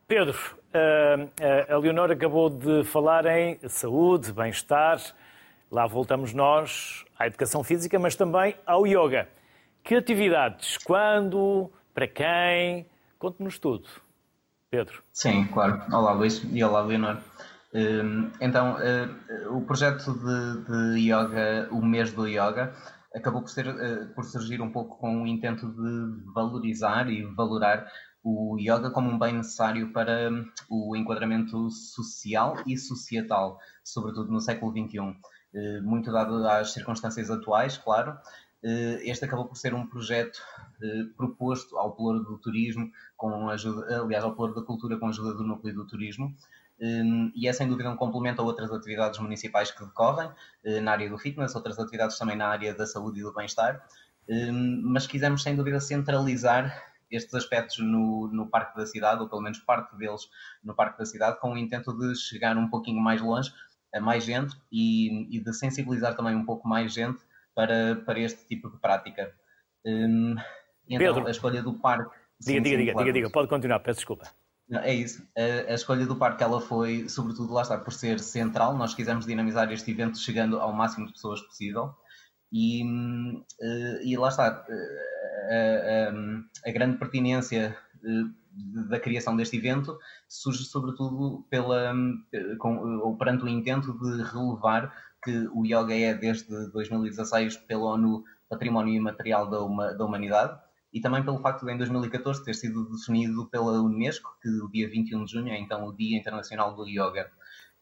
Pedro, eh, eh, a Leonor acabou de falar em saúde, bem-estar. Lá voltamos nós à educação física, mas também ao yoga. Que atividades? Quando? Para quem? Conte-nos tudo. Pedro. Sim, claro. Olá, Luís. E olá, Leonor. Hum, então, eh, o projeto de, de yoga, o mês do yoga, acabou por, ser, eh, por surgir um pouco com o intento de valorizar e valorar o yoga como um bem necessário para hum, o enquadramento social e societal, sobretudo no século XXI. Eh, muito dado às circunstâncias atuais, claro, este acabou por ser um projeto proposto ao Pelouro do Turismo, com ajuda, aliás, ao Pelouro da Cultura com a ajuda do Núcleo do Turismo, e é sem dúvida um complemento a outras atividades municipais que decorrem eh, na área do fitness, outras atividades também na área da saúde e do bem-estar. hum, mas quisemos sem dúvida centralizar estes aspectos no, no Parque da Cidade, ou pelo menos parte deles no Parque da Cidade, com o intento de chegar um pouquinho mais longe a mais gente e, e de sensibilizar também um pouco mais gente para, para este tipo de prática. Hum, então, Pedro, a escolha do parque. Diga, sim, diga, sim, diga, claro. diga, diga, pode continuar, peço desculpa. É isso. A, a, escolha do parque ela foi, sobretudo, lá está, por ser central. Nós quisemos dinamizar este evento chegando ao máximo de pessoas possível. E, eh, e lá está, eh, a, a, a grande pertinência eh, da criação deste evento surge sobretudo pela, com, ou perante o intento de relevar que o yoga é desde 2016 pela ONU Património Imaterial da, uma, da Humanidade e também pelo facto de em 2014 ter sido definido pela Unesco que o dia 21 de junho é então o Dia Internacional do Yoga.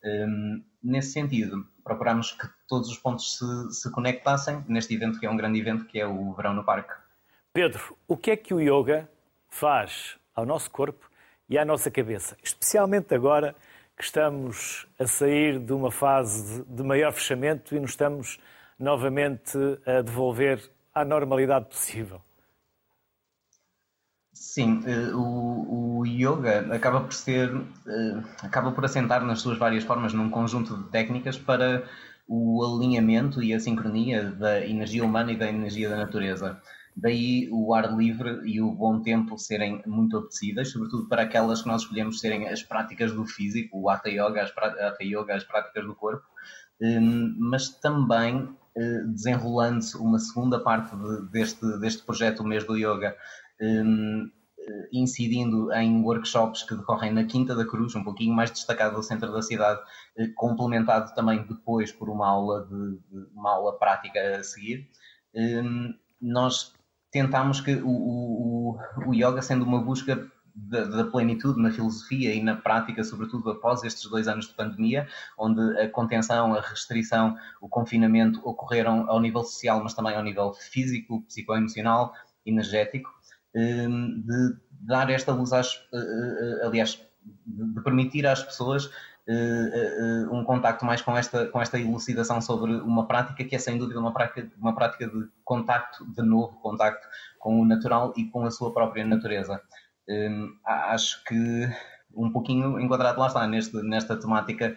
Um, nesse sentido, procuramos que todos os pontos se, se conectassem neste evento que é um grande evento que é o Verão no Parque. Pedro, o que é que o yoga faz ao nosso corpo e à nossa cabeça, especialmente agora que estamos a sair de uma fase de maior fechamento e nos estamos novamente a devolver à normalidade possível? Sim, eh, o, o yoga acaba por ser, eh, acaba por assentar nas suas várias formas num conjunto de técnicas para o alinhamento e a sincronia da energia humana e da energia da natureza. Daí o ar livre e o bom tempo serem muito apetecíveis, sobretudo para aquelas que nós escolhemos serem as práticas do físico, o Hatha Yoga, as, Hatha yoga, as práticas do corpo, hum, mas também eh, desenrolando-se uma segunda parte deste, deste projeto, o mês do yoga, eh, incidindo em workshops que decorrem na Quinta da Cruz, um pouquinho mais destacado do centro da cidade, eh, complementado também depois por uma aula, de, de uma aula prática a seguir. Hum, nós tentámos que o, o, o yoga, sendo uma busca da, da, plenitude na filosofia e na prática, sobretudo após estes dois anos de pandemia, onde a contenção, a restrição, o confinamento ocorreram ao nível social, mas também ao nível físico, psicoemocional, energético, hum, de dar esta luz às, eh, eh, aliás, de permitir às pessoas um contacto mais com esta, com esta elucidação sobre uma prática que é sem dúvida uma prática, uma prática de contacto, de novo contacto com o natural e com a sua própria natureza. Um, acho que um pouquinho enquadrado lá está, neste, nesta temática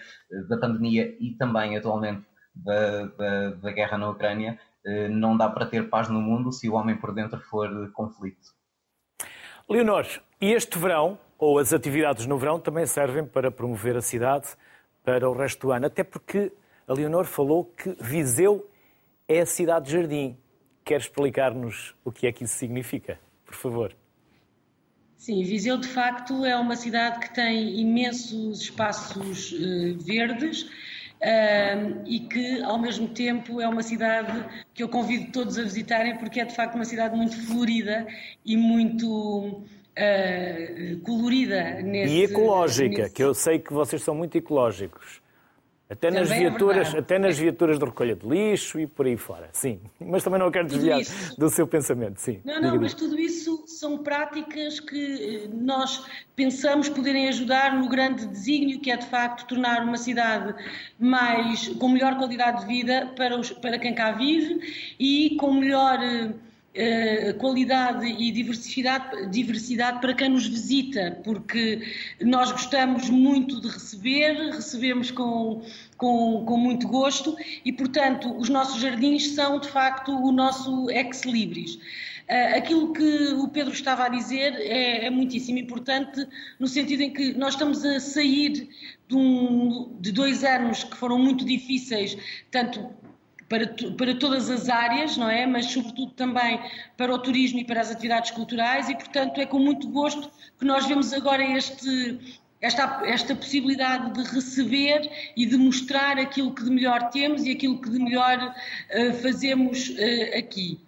da pandemia e também atualmente da, da, da guerra na Ucrânia, não dá para ter paz no mundo se o homem por dentro for conflito. Leonor, e este verão ou as atividades no verão também servem para promover a cidade para o resto do ano. Até porque a Leonor falou que Viseu é a cidade jardim. Quer explicar-nos o que é que isso significa, por favor? Sim, Viseu de facto é uma cidade que tem imensos espaços uh, verdes uh, e que ao mesmo tempo é uma cidade que eu convido todos a visitarem porque é de facto uma cidade muito florida e muito uh, colorida nesse, E ecológica, nesse... que eu sei que vocês são muito ecológicos. Até nas, é viaturas, é até nas viaturas de recolha de lixo e por aí fora, sim. Mas também não quero desviar do seu pensamento, sim. Não, não, mas tudo isso são práticas que eh, nós pensamos poderem ajudar no grande desígnio que é de facto tornar uma cidade mais com melhor qualidade de vida para, os, para quem cá vive e com melhor eh, eh, qualidade e diversidade, diversidade para quem nos visita, porque nós gostamos muito de receber, recebemos com, com, com muito gosto e, portanto, os nossos jardins são de facto o nosso ex-libris. Uh, aquilo que o Pedro estava a dizer é, é, muitíssimo importante, no sentido em que nós estamos a sair de, um, de dois anos que foram muito difíceis, tanto para, para todas as áreas, não é? Mas sobretudo também para o turismo e para as atividades culturais e, portanto, é com muito gosto que nós vemos agora este, esta, esta possibilidade de receber e de mostrar aquilo que de melhor temos e aquilo que de melhor uh, fazemos uh, aqui.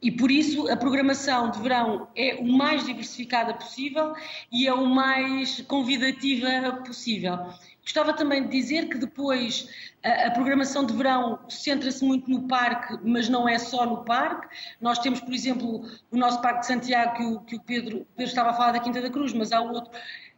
E por isso a programação de verão é o mais diversificada possível e é o mais convidativa possível. Gostava também de dizer que depois a, programação de verão centra-se muito no parque, mas não é só no parque. Nós temos, por exemplo, o nosso Parque de Santiago, que o, que o Pedro, Pedro estava a falar da Quinta da Cruz, mas há outro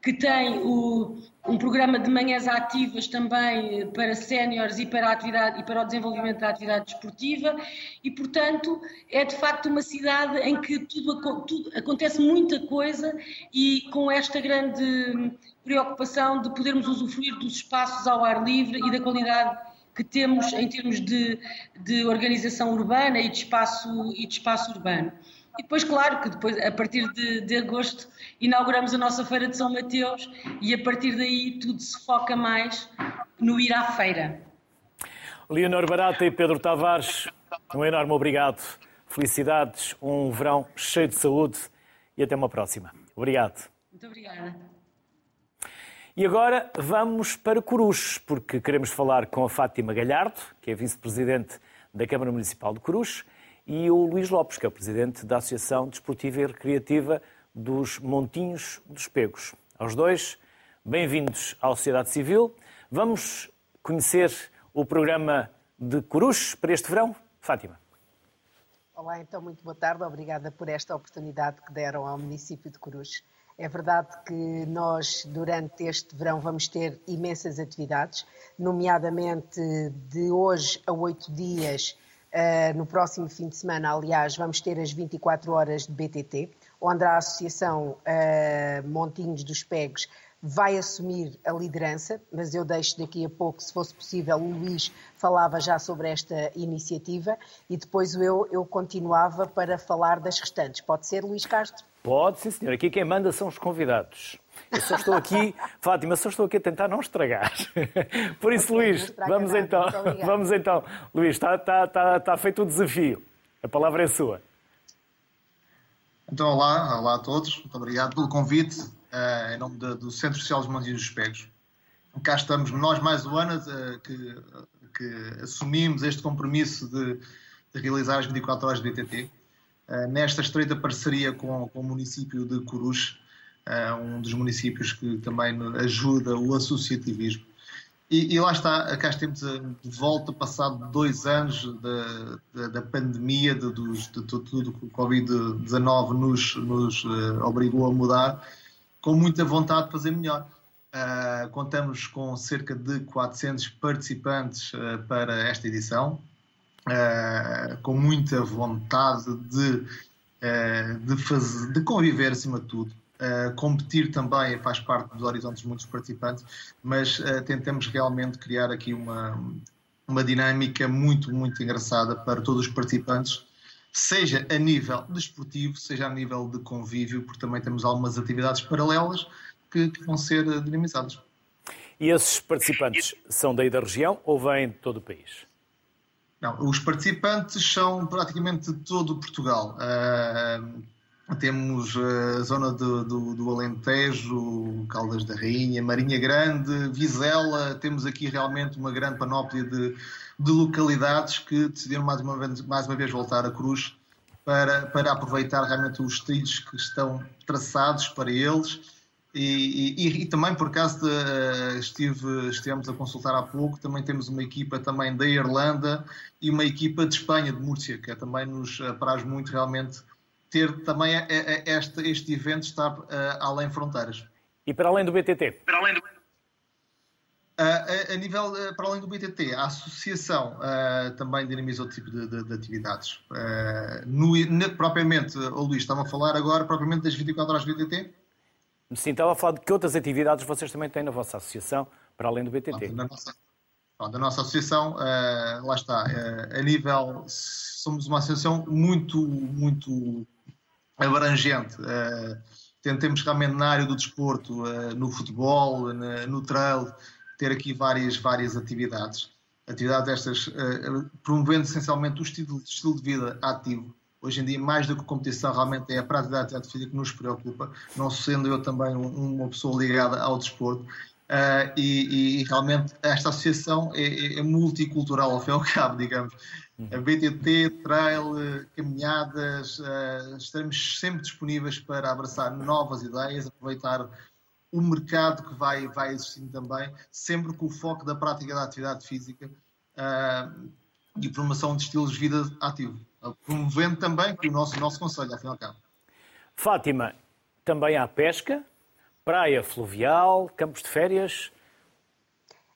que tem o, um programa de manhãs ativas também para séniores e para atividade e para o desenvolvimento da atividade desportiva e portanto é de facto uma cidade em que tudo, tudo acontece muita coisa e com esta grande preocupação de podermos usufruir dos espaços ao ar livre e da qualidade que temos em termos de, de organização urbana e de espaço e de espaço urbano. E depois, claro, que depois, a partir de, de, agosto, inauguramos a nossa Feira de São Mateus e a partir daí tudo se foca mais no ir à feira. Leonor Barata e Pedro Tavares, um enorme obrigado. Felicidades, um verão cheio de saúde e até uma próxima. Obrigado. Muito obrigada. E agora vamos para Coruche, porque queremos falar com a Fátima Galhardo, que é vice-presidente da Câmara Municipal de Coruche, e o Luís Lopes, que é o presidente da Associação Desportiva e Recreativa dos Montinhos dos Pegos. Aos dois, bem-vindos à Sociedade Civil. Vamos conhecer o programa de Coruche para este verão. Fátima. Olá, então, muito boa tarde. Obrigada por esta oportunidade que deram ao município de Coruche. É verdade que nós, durante este verão, vamos ter imensas atividades, nomeadamente de hoje a oito dias Uh, no próximo fim de semana, aliás, vamos ter as 24 horas de BTT, onde a Associação uh, Montinhos dos Pegos vai assumir a liderança, mas eu deixo daqui a pouco, se fosse possível, o Luís falava já sobre esta iniciativa e depois eu, eu continuava para falar das restantes. Pode ser, Luís Castro? Pode, sim, senhor. Aqui quem manda são os convidados. Eu só estou aqui, Fátima, só estou aqui a tentar não estragar. Por isso, Luís, vamos então, vamos então. Luís, está, está, está, está feito o desafio. A palavra é sua. Então, olá, olá a todos. Muito obrigado pelo convite uh, em nome de, do Centro Social dos Montes dos Pegos. Cá estamos nós mais um ano uh, que, que, assumimos este compromisso de, de, realizar as 24 horas de BTT, uh, eh, nesta estreita parceria com, com o município de Coruche, um dos municípios que também ajuda o associativismo. E, e, lá está, cá estamos de volta, passado dois anos da, da, da pandemia, de, de, de, tudo que o Covid-19 nos, nos uh, obrigou a mudar, com muita vontade de fazer melhor. Uh, contamos com cerca de 400 participantes uh, para esta edição, com muita vontade de, de, fazer, de conviver acima de tudo. Uh, competir também faz parte dos horizontes de muitos participantes, mas uh, tentamos realmente criar aqui uma, uma dinâmica muito, muito engraçada para todos os participantes, seja a nível desportivo, seja a nível de convívio, porque também temos algumas atividades paralelas que, que vão ser dinamizadas. E esses participantes são daí da região ou vêm de todo o país? Não, os participantes são praticamente de todo Portugal. Uh, temos eh, a zona do, do, do, Alentejo, Caldas da Rainha, Marinha Grande, Vizela. Temos aqui realmente uma grande panóplia de, de localidades que decidiram mais uma, vez, mais uma vez voltar a Cruz para, para aproveitar realmente os trilhos que estão traçados para eles. E, e, e também, por acaso, eh, estive, estivemos a consultar há pouco, também temos uma equipa também da Irlanda e uma equipa de Espanha, de Múrcia, que é, também nos apraz muito realmente ter também este, este evento estar uh, além fronteiras. E para além do BTT? Para além do Uh, a, a, nível, uh, para além do BTT, a associação uh, também dinamiza outro tipo de, de, de atividades. No, ne, propriamente, o Luís estava a falar agora propriamente das 24 horas BTT? Sim, estava a falar de que outras atividades vocês também têm na vossa associação, para além do BTT. Pronto, na nossa, pronto, a nossa associação, lá está, a nível, somos uma associação muito, muito abrangente. Uh, tentemos realmente na área do desporto, uh, no futebol, no trail, ter aqui várias, várias atividades. Atividades estas uh, promovendo essencialmente o estilo, estilo de vida ativo. Hoje em dia, mais do que competição, realmente é a prática da atividade física que nos preocupa, não sendo eu também uma pessoa ligada ao desporto. Uh, e, e, realmente esta associação é, é, é, multicultural, ao fim e ao cabo, digamos. BTT, trail, caminhadas, uh, estaremos sempre disponíveis para abraçar novas ideias, aproveitar o mercado que vai, vai existindo também, sempre com o foco da prática da atividade física uh, e promoção de estilos de vida ativo, promovendo também o nosso, nosso conselho, ao fim e ao cabo. Fátima, também há pesca, praia fluvial, campos de férias.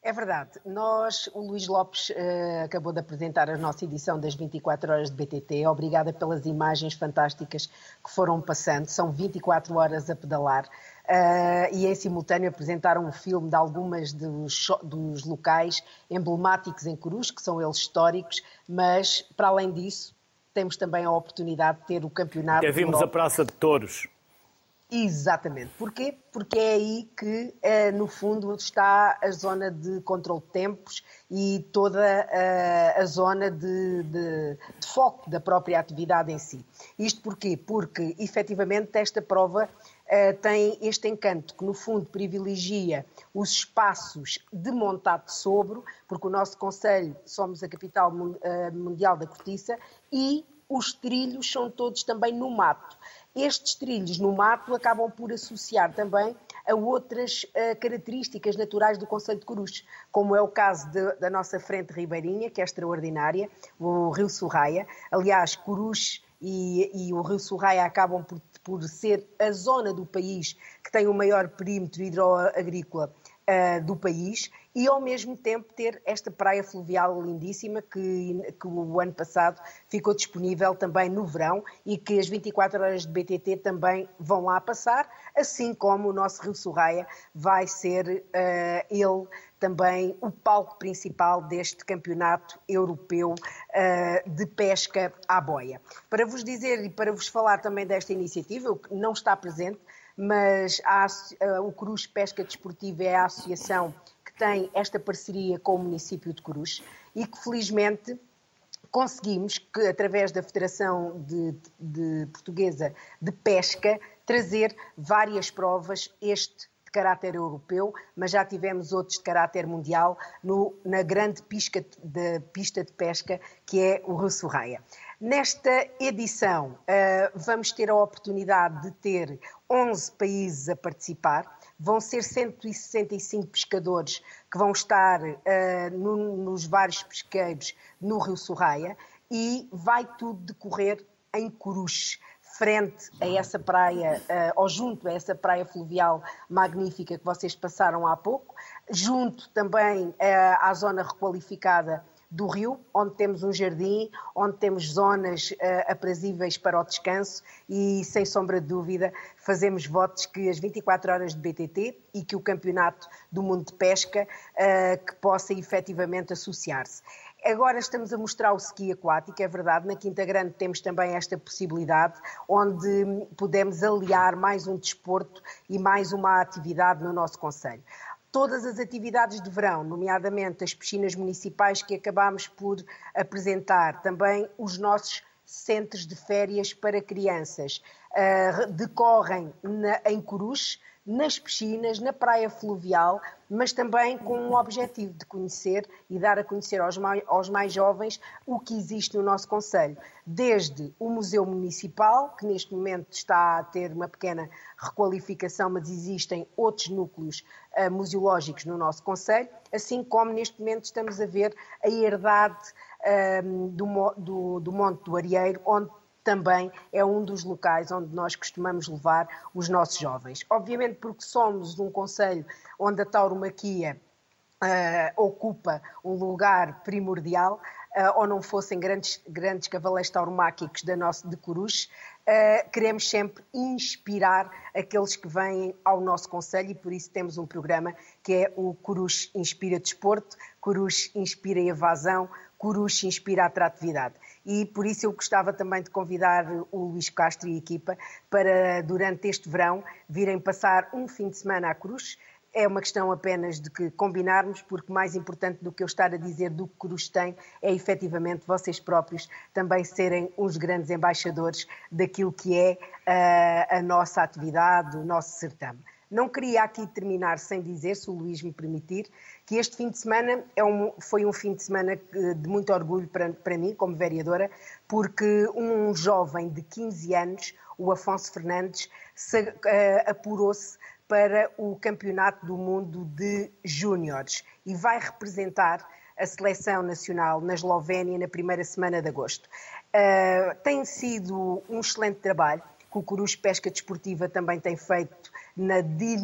É verdade. Nós, o Luís Lopes uh, acabou de apresentar a nossa edição das 24 horas de BTT. Obrigada pelas imagens fantásticas que foram passando. São 24 horas a pedalar. Uh, e em simultâneo apresentaram um filme de algumas dos, dos locais emblemáticos em Cruz, que são eles históricos, mas para além disso, temos também a oportunidade de ter o campeonato. Já vimos a Praça de Touros. Exatamente. Porquê? Porque é aí que, eh, no fundo, está a zona de controle de tempos e toda eh, a zona de, de, de foco da própria atividade em si. Isto porquê? Porque, efetivamente, esta prova Uh, tem este encanto que, no fundo, privilegia os espaços de montado sobre, porque o nosso Conselho somos a capital mundial da cortiça e os trilhos são todos também no mato. Estes trilhos no mato acabam por associar também a outras uh, características naturais do Conselho de Corus, como é o caso de, da nossa frente ribeirinha, que é extraordinária, o Rio Sorraia. Aliás, Corus e, e, o Rio Sorraia acabam por, por, ser a zona do país que tem o maior perímetro hidroagrícola uh, do país e ao mesmo tempo ter esta praia fluvial lindíssima que, que, o ano passado ficou disponível também no verão e que as 24 horas de BTT também vão lá passar, assim como o nosso Rio Sorraia vai ser uh, ele também o palco principal deste campeonato europeu uh, de pesca à boia. Para vos dizer e para vos falar também desta iniciativa, que não está presente, mas a, uh, o Cruz Pesca Desportiva é a associação tem esta parceria com o município de Corus e que felizmente conseguimos que através da Federação de, de Portuguesa de Pesca trazer várias provas este de caráter europeu, mas já tivemos outros de caráter mundial no, na grande pista de, pista de pesca que é o Rio Sorraia. Nesta edição, uh, vamos ter a oportunidade de ter 11 países a participar. Vão ser 165 pescadores que vão estar uh, no, nos vários pesqueiros no Rio Sorraia e vai tudo decorrer em Coruche, frente a essa praia, uh, ou junto a essa praia fluvial magnífica que vocês passaram há pouco, junto também uh, à zona requalificada do rio, onde temos um jardim, onde temos zonas uh, aprazíveis para o descanso e, sem sombra de dúvida, fazemos votos que as 24 horas de BTT e que o Campeonato do Mundo de Pesca uh, que possa efetivamente associar-se. Agora estamos a mostrar o ski aquático, é verdade, na Quinta Grande temos também esta possibilidade, onde podemos aliar mais um desporto e mais uma atividade no nosso Conselho todas as atividades de verão, nomeadamente as piscinas municipais que acabámos por apresentar, também os nossos centros de férias para crianças, uh, decorrem na, em Coruche, nas piscinas, na praia fluvial, mas também com um objetivo de conhecer e dar a conhecer aos mais, aos mais jovens o que existe no nosso Conselho. Desde o Museu Municipal, que neste momento está a ter uma pequena requalificação, mas existem outros núcleos uh, museológicos no nosso Conselho, assim como neste momento estamos a ver a herdade uh, do, do, do Monte do Arieiro, onde também é um dos locais onde nós costumamos levar os nossos jovens. Obviamente porque somos um conselho onde a tauromaquia uh, ocupa um lugar primordial, uh, ou não fossem grandes, grandes cavaleiros tauromáquicos da nossa, de Coruche, uh, queremos sempre inspirar aqueles que vêm ao nosso Conselho e por isso temos um programa que é o Coruche Inspira Desporto, Coruche Inspira Evasão, Coruche Inspira Atratividade e por isso eu gostava também de convidar o Luís Castro e a equipa para, durante este verão, virem passar um fim de semana à Cruz. É uma questão apenas de que combinarmos, porque mais importante do que eu estar a dizer do que Cruz tem é efetivamente vocês próprios também serem uns grandes embaixadores daquilo que é a, ah, a nossa atividade, o nosso certame. Não queria aqui terminar sem dizer, se o Luís me permitir, que este fim de semana é um, foi um fim de semana eh, de muito orgulho para, para mim, como vereadora, porque um jovem de 15 anos, o Afonso Fernandes, uh, apurou-se para o Campeonato do Mundo de Júniores e vai representar a seleção nacional na Eslovénia na primeira semana de agosto. Uh, tem sido um excelente trabalho que o Corus Pesca Desportiva também tem feito na, di,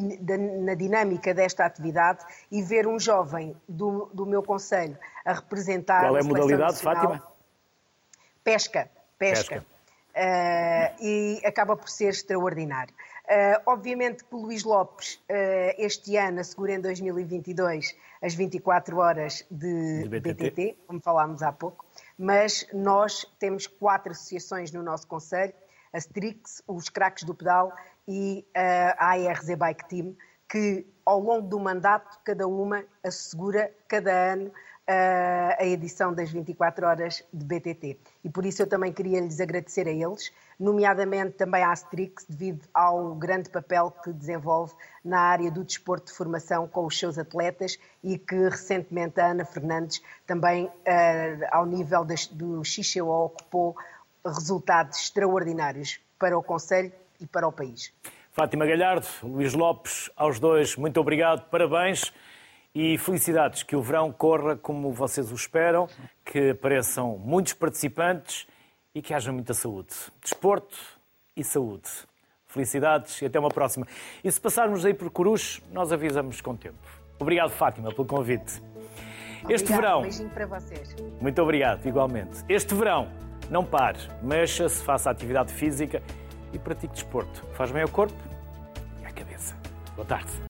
na, dinâmica desta atividade e ver um jovem do, do meu conselho a representar Qual é a modalidade, Fátima? Pesca. Pesca. pesca. Uh, e acaba por ser extraordinário. Uh, obviamente que o Luís Lopes, uh, este ano, assegura em 2022 as 24 horas de, de BTT. BTT, como falámos há pouco, mas nós temos quatro associações no nosso Conselho, a Strix, os Craques do Pedal e a ARZ Bike Team, que ao longo do mandato, cada uma assegura cada ano a edição das 24 horas de BTT. E por isso eu também queria lhes agradecer a eles, nomeadamente também à Asterix, devido ao grande papel que desenvolve na área do desporto de formação com os seus atletas e que recentemente a Ana Fernandes também, uh, ao nível das, do XCO, ocupou resultados extraordinários para o Conselho e para o país. Fátima Galhardo, Luís Lopes, aos dois, muito obrigado, parabéns. E felicidades, que o verão corra como vocês o esperam, que apareçam muitos participantes e que haja muita saúde. Desporto e saúde. Felicidades e até uma próxima. E se passarmos aí por Corus, nós avisamos com tempo. Obrigado, Fátima, pelo convite. Obrigado, este verão. Um beijinho para vocês. Muito obrigado, igualmente. Este verão, não pare, mexa-se, faça atividade física e pratique desporto. Faz bem ao corpo e à cabeça. Boa tarde.